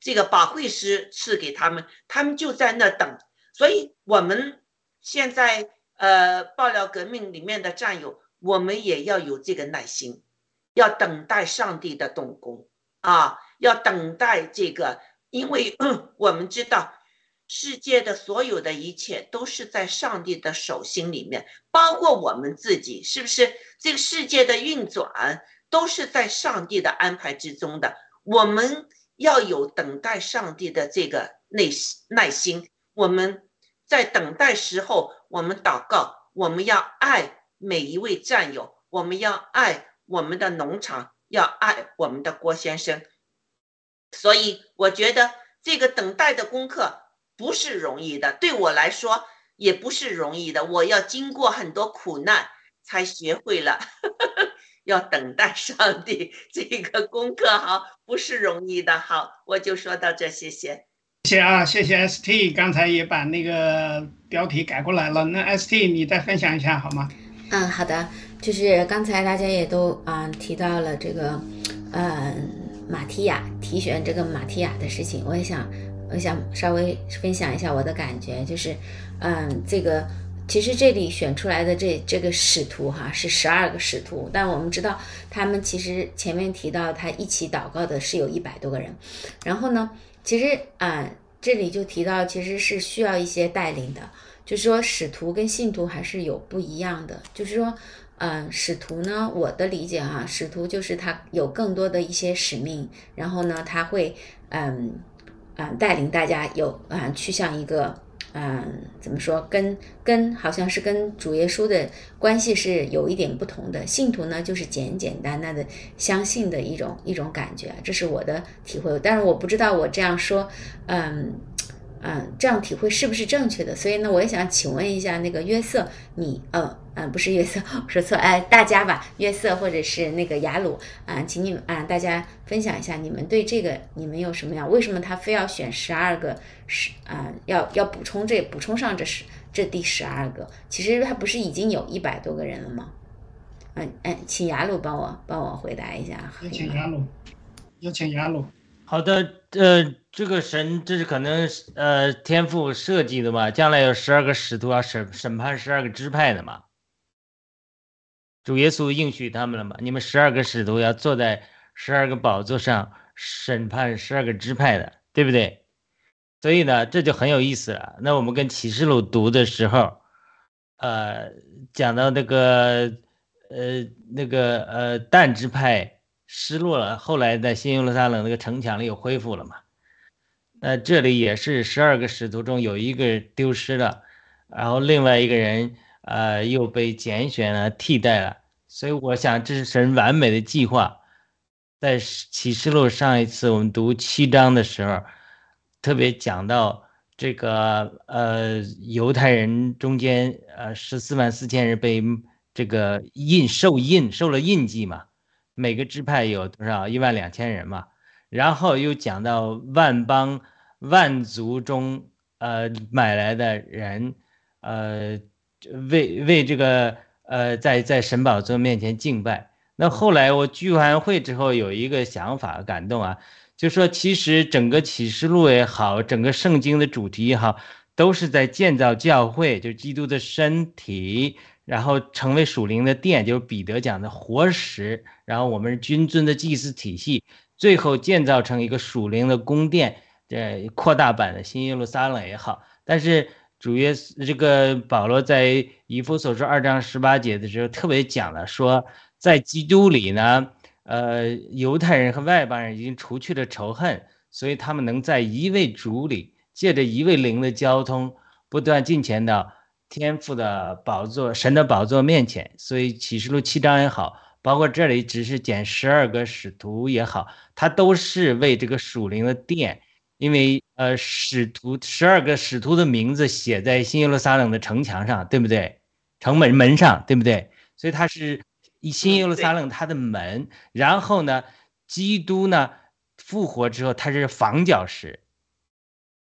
这个保惠师赐给他们，他们就在那等。所以我们现在呃爆料革命里面的战友。我们也要有这个耐心，要等待上帝的动工啊！要等待这个，因为 <clears throat> 我们知道世界的所有的一切都是在上帝的手心里面，包括我们自己，是不是？这个世界的运转都是在上帝的安排之中的。我们要有等待上帝的这个内耐心。我们在等待时候，我们祷告，我们要爱。每一位战友，我们要爱我们的农场，要爱我们的郭先生。所以我觉得这个等待的功课不是容易的，对我来说也不是容易的。我要经过很多苦难才学会了 <laughs> 要等待上帝这个功课，好，不是容易的。好，我就说到这，谢谢。谢谢啊，谢谢 ST，刚才也把那个标题改过来了。那 ST，你再分享一下好吗？嗯，好的，就是刚才大家也都啊提到了这个，嗯，马提亚提选这个马提亚的事情，我也想，我想稍微分享一下我的感觉，就是，嗯，这个其实这里选出来的这这个使徒哈是十二个使徒，但我们知道他们其实前面提到他一起祷告的是有一百多个人，然后呢，其实啊这里就提到其实是需要一些带领的。就是说，使徒跟信徒还是有不一样的。就是说，嗯，使徒呢，我的理解哈，使徒就是他有更多的一些使命，然后呢，他会，嗯，啊，带领大家有啊，去向一个，嗯，怎么说，跟跟好像是跟主耶稣的关系是有一点不同的。信徒呢，就是简简单单的相信的一种一种感觉，这是我的体会。但是我不知道我这样说，嗯。嗯，这样体会是不是正确的？所以呢，我也想请问一下那个约瑟，你，呃嗯，不是约瑟，我说错，哎，大家吧，约瑟或者是那个雅鲁，啊，请你们啊，大家分享一下你们对这个你们有什么样？为什么他非要选十二个十啊？要要补充这补充上这十这第十二个？其实他不是已经有一百多个人了吗？嗯嗯，请雅鲁帮我帮我回答一下。有请雅鲁，有请雅鲁。好的，呃，这个神这是可能呃天赋设计的嘛，将来有十二个使徒要审审判十二个支派的嘛，主耶稣应许他们了嘛，你们十二个使徒要坐在十二个宝座上审判十二个支派的，对不对？所以呢，这就很有意思了。那我们跟启示录读的时候，呃，讲到那个呃那个呃但支派。失落了，后来在新耶路撒冷那个城墙里又恢复了嘛？那这里也是十二个使徒中有一个丢失了，然后另外一个人呃又被拣选了替代了，所以我想这是神完美的计划。在启示录上一次我们读七章的时候，特别讲到这个呃犹太人中间呃十四万四千人被这个印受印受了印记嘛。每个支派有多少？一万两千人嘛。然后又讲到万邦万族中，呃，买来的人，呃，为为这个呃，在在神宝座面前敬拜。那后来我聚完会之后，有一个想法感动啊，就说其实整个启示录也好，整个圣经的主题也好，都是在建造教会，就基督的身体。然后成为属灵的殿，就是彼得讲的活石。然后我们是君尊的祭祀体系，最后建造成一个属灵的宫殿，这扩大版的新耶路撒冷也好。但是主耶稣这个保罗在以弗所说二章十八节的时候，特别讲了说，在基督里呢，呃，犹太人和外邦人已经除去了仇恨，所以他们能在一位主里，借着一位灵的交通，不断进前到。天父的宝座、神的宝座面前。所以启示录七章也好，包括这里只是捡十二个使徒也好，它都是为这个属灵的殿，因为呃使徒十二个使徒的名字写在新耶路撒冷的城墙上，对不对？城门门上，对不对？所以它是新耶路撒冷它的门，然后呢，基督呢复活之后，它是房角石。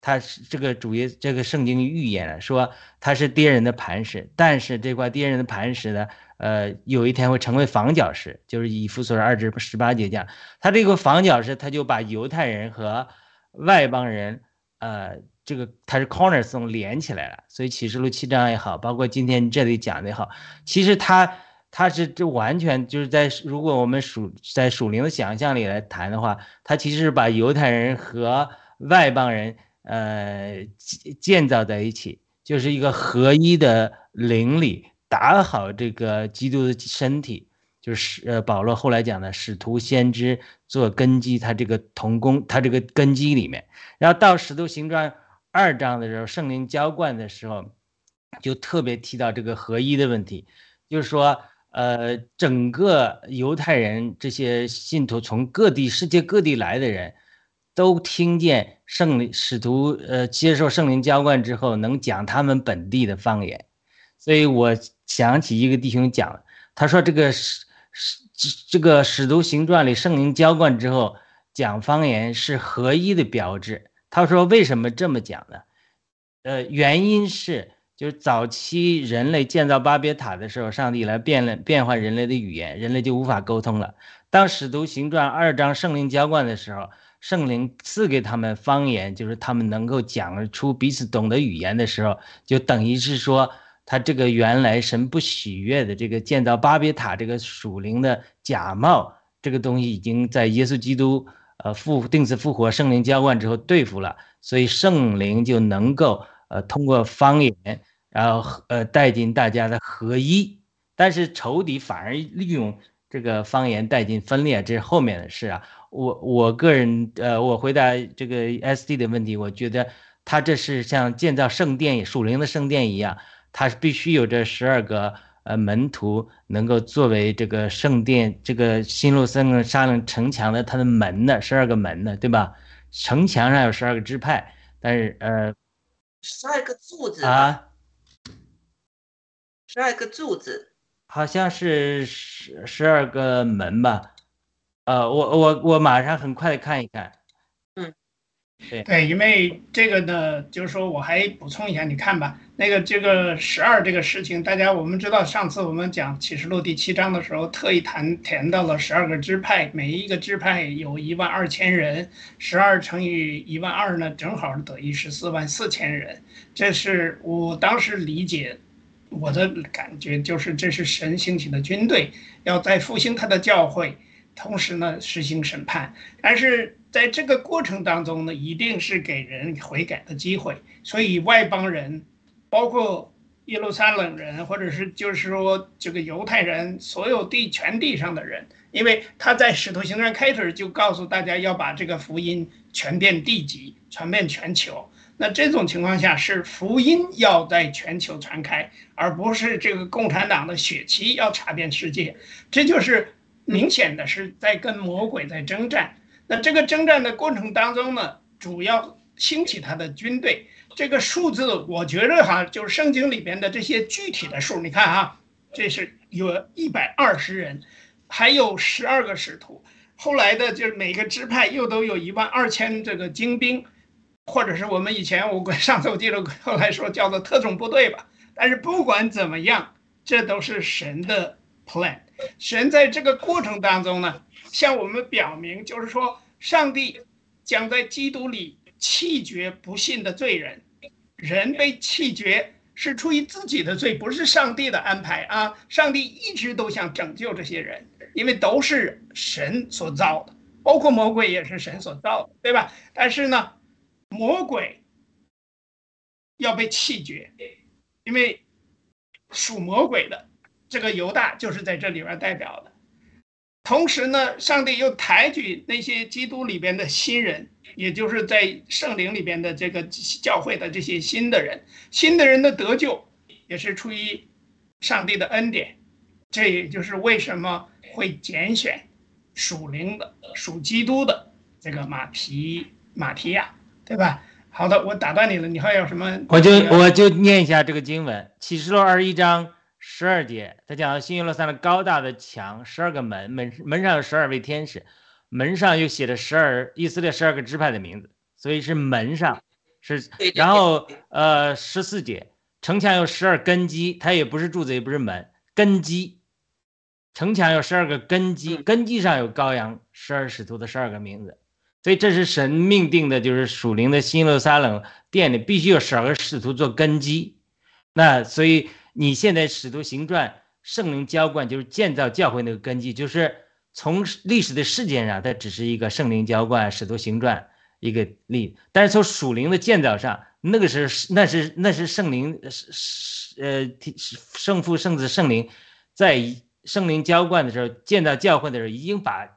他是这个主页，这个圣经预言了，说他是跌人的磐石，但是这块跌人的磐石呢，呃，有一天会成为房角石，就是以弗所二至十八节讲，他这个房角石，他就把犹太人和外邦人，呃，这个他是 cornerstone 连起来了，所以启示录七章也好，包括今天这里讲的也好，其实他他是这完全就是在如果我们属在属灵的想象里来谈的话，他其实是把犹太人和外邦人。呃，建造在一起，就是一个合一的灵里打好这个基督的身体，就是呃保罗后来讲的使徒先知做根基，他这个同工，他这个根基里面，然后到使徒行传二章的时候，圣灵浇灌的时候，就特别提到这个合一的问题，就是说，呃，整个犹太人这些信徒从各地世界各地来的人。都听见圣灵使徒呃接受圣灵浇灌之后，能讲他们本地的方言，所以我想起一个弟兄讲，他说这个使使这个使徒行传里圣灵浇灌之后讲方言是合一的标志。他说为什么这么讲呢？呃，原因是就是早期人类建造巴别塔的时候，上帝来变了变换人类的语言，人类就无法沟通了。当使徒行传二章圣灵浇灌的时候。圣灵赐给他们方言，就是他们能够讲出彼此懂得语言的时候，就等于是说，他这个原来神不喜悦的这个建造巴别塔这个属灵的假冒这个东西，已经在耶稣基督呃复定死复活圣灵浇灌之后对付了，所以圣灵就能够呃通过方言，然后呃带进大家的合一，但是仇敌反而利用这个方言带进分裂，这是后面的事啊。我我个人，呃，我回答这个 S D 的问题，我觉得他这是像建造圣殿、属灵的圣殿一样，他是必须有这十二个呃门徒能够作为这个圣殿、这个新路三沙冷城墙的它的门的十二个门的，对吧？城墙上有十二个支派，但是呃，十二个柱子啊，十二个柱子，好像是十十二个门吧。呃，我我我马上很快的看一看，嗯，对，因为这个呢，就是说我还补充一下，你看吧，那个这个十二这个事情，大家我们知道，上次我们讲启示录第七章的时候，特意谈谈到了十二个支派，每一个支派有一万二千人，十二乘以一万二呢，正好等于十四万四千人，这是我当时理解，我的感觉就是这是神兴起的军队，要在复兴他的教会。同时呢，实行审判，但是在这个过程当中呢，一定是给人悔改的机会。所以外邦人，包括耶路撒冷人，或者是就是说这个犹太人，所有地全地上的人，因为他在使徒行传开始就告诉大家要把这个福音传遍地极，传遍全球。那这种情况下是福音要在全球传开，而不是这个共产党的血旗要查遍世界。这就是。明显的是在跟魔鬼在征战，那这个征战的过程当中呢，主要兴起他的军队。这个数字，我觉得哈，就是圣经里边的这些具体的数，你看哈，这是有一百二十人，还有十二个使徒，后来的就是每个支派又都有一万二千这个精兵，或者是我们以前我上次我记得后来说叫做特种部队吧。但是不管怎么样，这都是神的 plan。神在这个过程当中呢，向我们表明，就是说，上帝将在基督里弃绝不信的罪人，人被弃绝是出于自己的罪，不是上帝的安排啊！上帝一直都想拯救这些人，因为都是神所造的，包括魔鬼也是神所造的，对吧？但是呢，魔鬼要被弃绝，因为属魔鬼的。这个犹大就是在这里边代表的，同时呢，上帝又抬举那些基督里边的新人，也就是在圣灵里边的这个教会的这些新的人，新的人的得救，也是出于上帝的恩典。这也就是为什么会拣选属灵的、属基督的这个马提马提亚，对吧？好的，我打断你了，你还有什么？我就我就念一下这个经文，《启示录》二十一章十二节，他讲新耶路撒冷高大的墙，十二个门，门门上有十二位天使，门上又写着十二以色列十二个支派的名字，所以是门上是。然后呃十四节，城墙有十二根基，它也不是柱子，也不是门，根基。城墙有十二个根基，根基上有羔羊十二使徒的十二个名字。所以这是神命定的，就是属灵的新耶路撒冷殿里必须有十二个使徒做根基。那所以你现在使徒行传圣灵浇灌，就是建造教会那个根基，就是从历史的事件上，它只是一个圣灵浇灌使徒行传一个例。但是从属灵的建造上，那个是那是那是圣灵是是呃圣父圣子圣灵在圣灵浇灌的时候建造教会的时候，已经把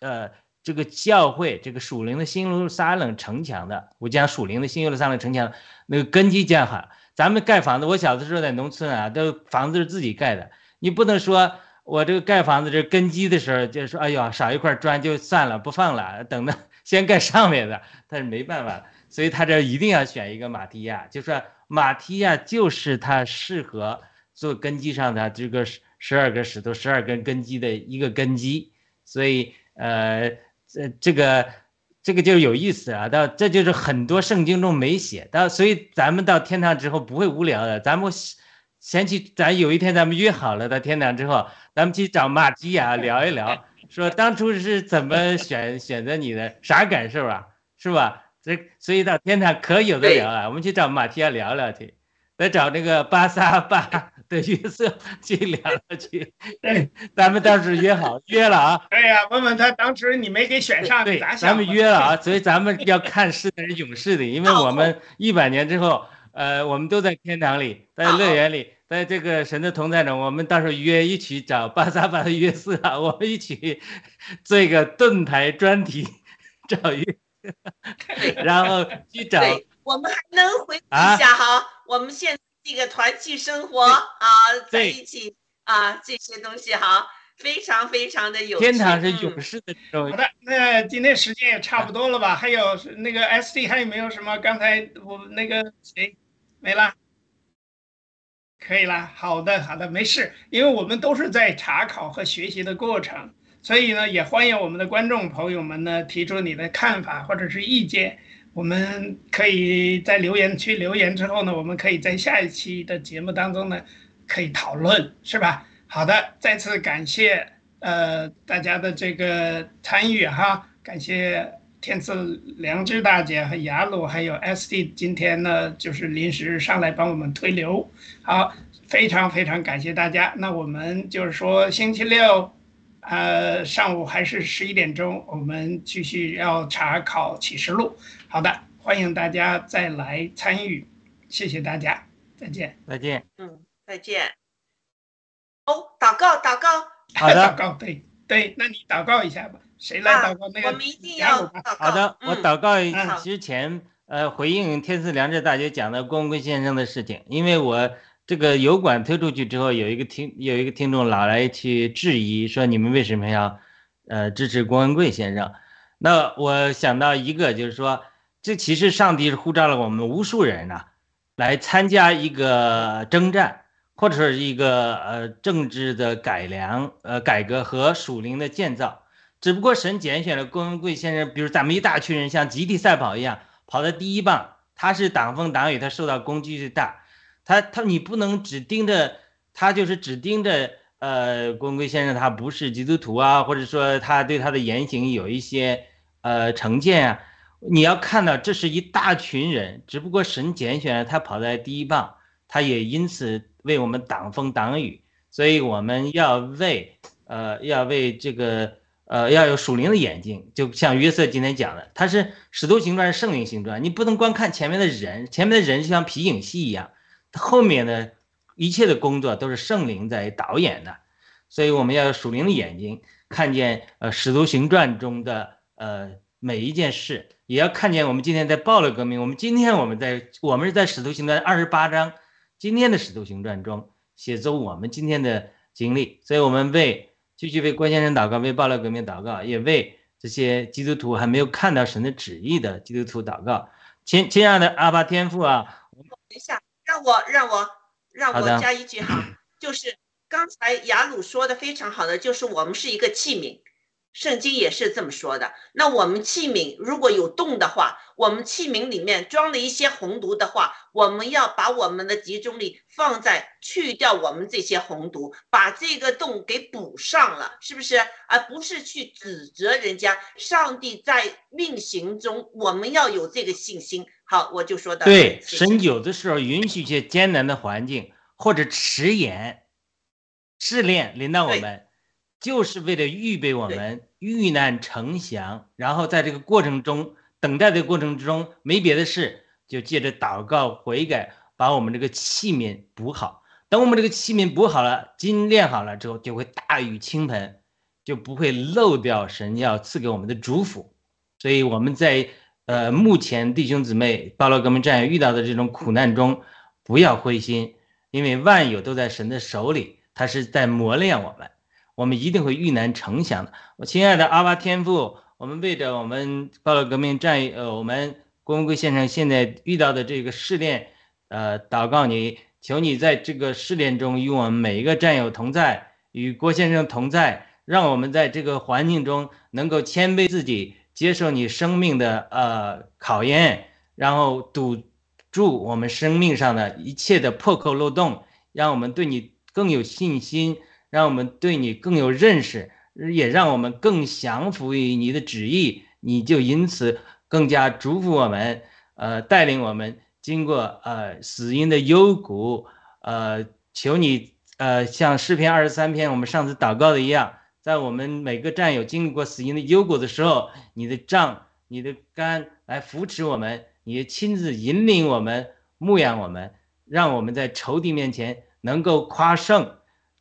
呃。这个教会，这个属灵的新耶路撒冷城墙的，我讲属灵的新耶路撒冷城墙那个根基建好。咱们盖房子，我小的时候在农村啊，都房子是自己盖的。你不能说我这个盖房子这根基的时候，就说哎呦少一块砖就算了不放了，等着 <laughs> 先盖上面的。但是没办法，所以他这一定要选一个马蹄亚，就说马蹄亚就是他适合做根基上的这个十十二个石头、十二根根基的一个根基。所以呃。这这个这个就有意思啊！到这就是很多圣经中没写到，所以咱们到天堂之后不会无聊的。咱们先去，咱有一天咱们约好了到天堂之后，咱们去找马基亚聊一聊，说当初是怎么选选择你的，啥感受啊？是吧？这所以到天堂可有的聊了。我们去找马提亚聊聊去，再找那个巴萨巴。的约瑟去聊了去，对，咱们当时约好约了啊。对呀，问问他当时你没给选上，对，咋想？咱们约了啊，所以咱们要看是那是勇士的，因为我们一百年之后，呃，我们都在天堂里，在乐园里，在这个神的同在中，我们到时候约一起找巴萨巴的约瑟，我们一起做一个盾牌专题找约，<laughs> 然后去找。我们还能回忆一下哈，我们现。这个团聚生活啊，在一起啊，这些东西哈，非常非常的有。天堂是勇士的。好的，那今天时间也差不多了吧？还有那个 SD 还有没有什么？刚才我那个谁没了？可以了。好的，好的，没事，因为我们都是在查考和学习的过程，所以呢，也欢迎我们的观众朋友们呢提出你的看法或者是意见。我们可以在留言区留言之后呢，我们可以在下一期的节目当中呢，可以讨论，是吧？好的，再次感谢呃大家的这个参与哈，感谢天赐良知大姐和雅鲁还有 SD 今天呢就是临时上来帮我们推流，好，非常非常感谢大家。那我们就是说星期六，呃上午还是十一点钟，我们继续要查考启示录。好的，欢迎大家再来参与，谢谢大家，再见，再见，嗯，再见。哦，祷告，祷告，好的，<laughs> 祷告，对对，那你祷告一下吧，谁来祷告？那个我们一定要祷告。好的，我祷告之前，呃，回应天赐良知大姐讲的光棍先生的事情，因为我这个油管推出去之后，有一个听有一个听众老来去质疑，说你们为什么要，呃，支持郭文贵先生？那我想到一个，就是说。这其实上帝是呼召了我们无数人呐，来参加一个征战，或者说是一个呃政治的改良、呃改革和属灵的建造。只不过神拣选了郭文贵先生，比如咱们一大群人像集体赛跑一样跑在第一棒，他是挡风挡雨，他受到攻击最大。他他你不能只盯着他，就是只盯着呃郭文贵先生他不是基督徒啊，或者说他对他的言行有一些呃成见啊。你要看到，这是一大群人，只不过神拣选了他跑在第一棒，他也因此为我们挡风挡雨，所以我们要为，呃，要为这个，呃，要有属灵的眼睛，就像约瑟今天讲的，他是使徒行传是圣灵行传，你不能光看前面的人，前面的人就像皮影戏一样，后面的一切的工作都是圣灵在导演的，所以我们要有属灵的眼睛，看见呃使徒行传中的呃每一件事。也要看见我们今天在暴力革命。我们今天我们在我们是在使徒行传二十八章，今天的使徒行传中写作我们今天的经历，所以我们为继续为郭先生祷告，为暴乱革命祷告，也为这些基督徒还没有看到神的旨意的基督徒祷告。亲亲爱的阿巴天父啊，等一下，让我让我让我加一句哈，就是刚才雅鲁说的非常好的，就是我们是一个器皿，圣经也是这么说的。那我们器皿如果有洞的话，我们器皿里面装了一些红毒的话，我们要把我们的集中力放在去掉我们这些红毒，把这个洞给补上了，是不是？而不是去指责人家。上帝在运行中，我们要有这个信心。好，我就说到对，神有的时候允许一些艰难的环境或者迟延、试炼临到我们，就是为了预备我们遇难成祥。然后在这个过程中，等待的过程之中，没别的事，就借着祷告悔改，把我们这个器皿补好。等我们这个器皿补好了，筋练好了之后，就会大雨倾盆，就不会漏掉神要赐给我们的主福。所以我们在呃目前弟兄姊妹巴勒革命战友遇到的这种苦难中，不要灰心，因为万有都在神的手里，他是在磨练我们，我们一定会遇难成祥的。我亲爱的阿巴天父，我们为着我们巴勒革命战友，呃，我们郭文贵先生现在遇到的这个试炼，呃，祷告你，求你在这个试炼中与我们每一个战友同在，与郭先生同在，让我们在这个环境中能够谦卑自己，接受你生命的呃考验，然后堵住我们生命上的一切的破口漏洞，让我们对你更有信心，让我们对你更有认识，也让我们更降服于你的旨意，你就因此更加祝福我们，呃，带领我们经过呃死荫的幽谷，呃，求你呃像诗篇二十三篇我们上次祷告的一样，在我们每个战友经历过死因的幽谷的时候，你的杖、你的杆来扶持我们，你亲自引领我们、牧养我们，让我们在仇敌面前能够夸胜。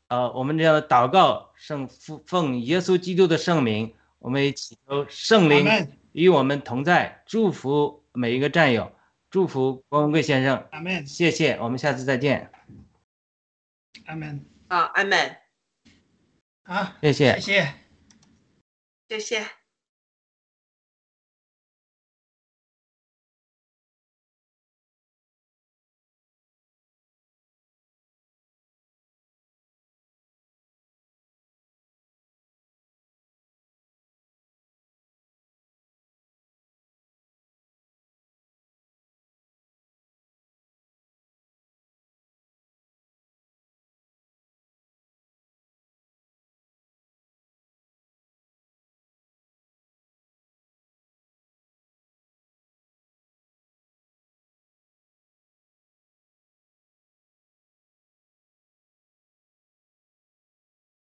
呃，我们这样的祷告，圣父奉耶稣基督的圣名，我们也祈求圣灵与我们同在，祝福每一个战友，祝福郭文贵先生。阿门，谢谢，我们下次再见。阿门，啊，阿门，好，谢谢谢谢。谢谢。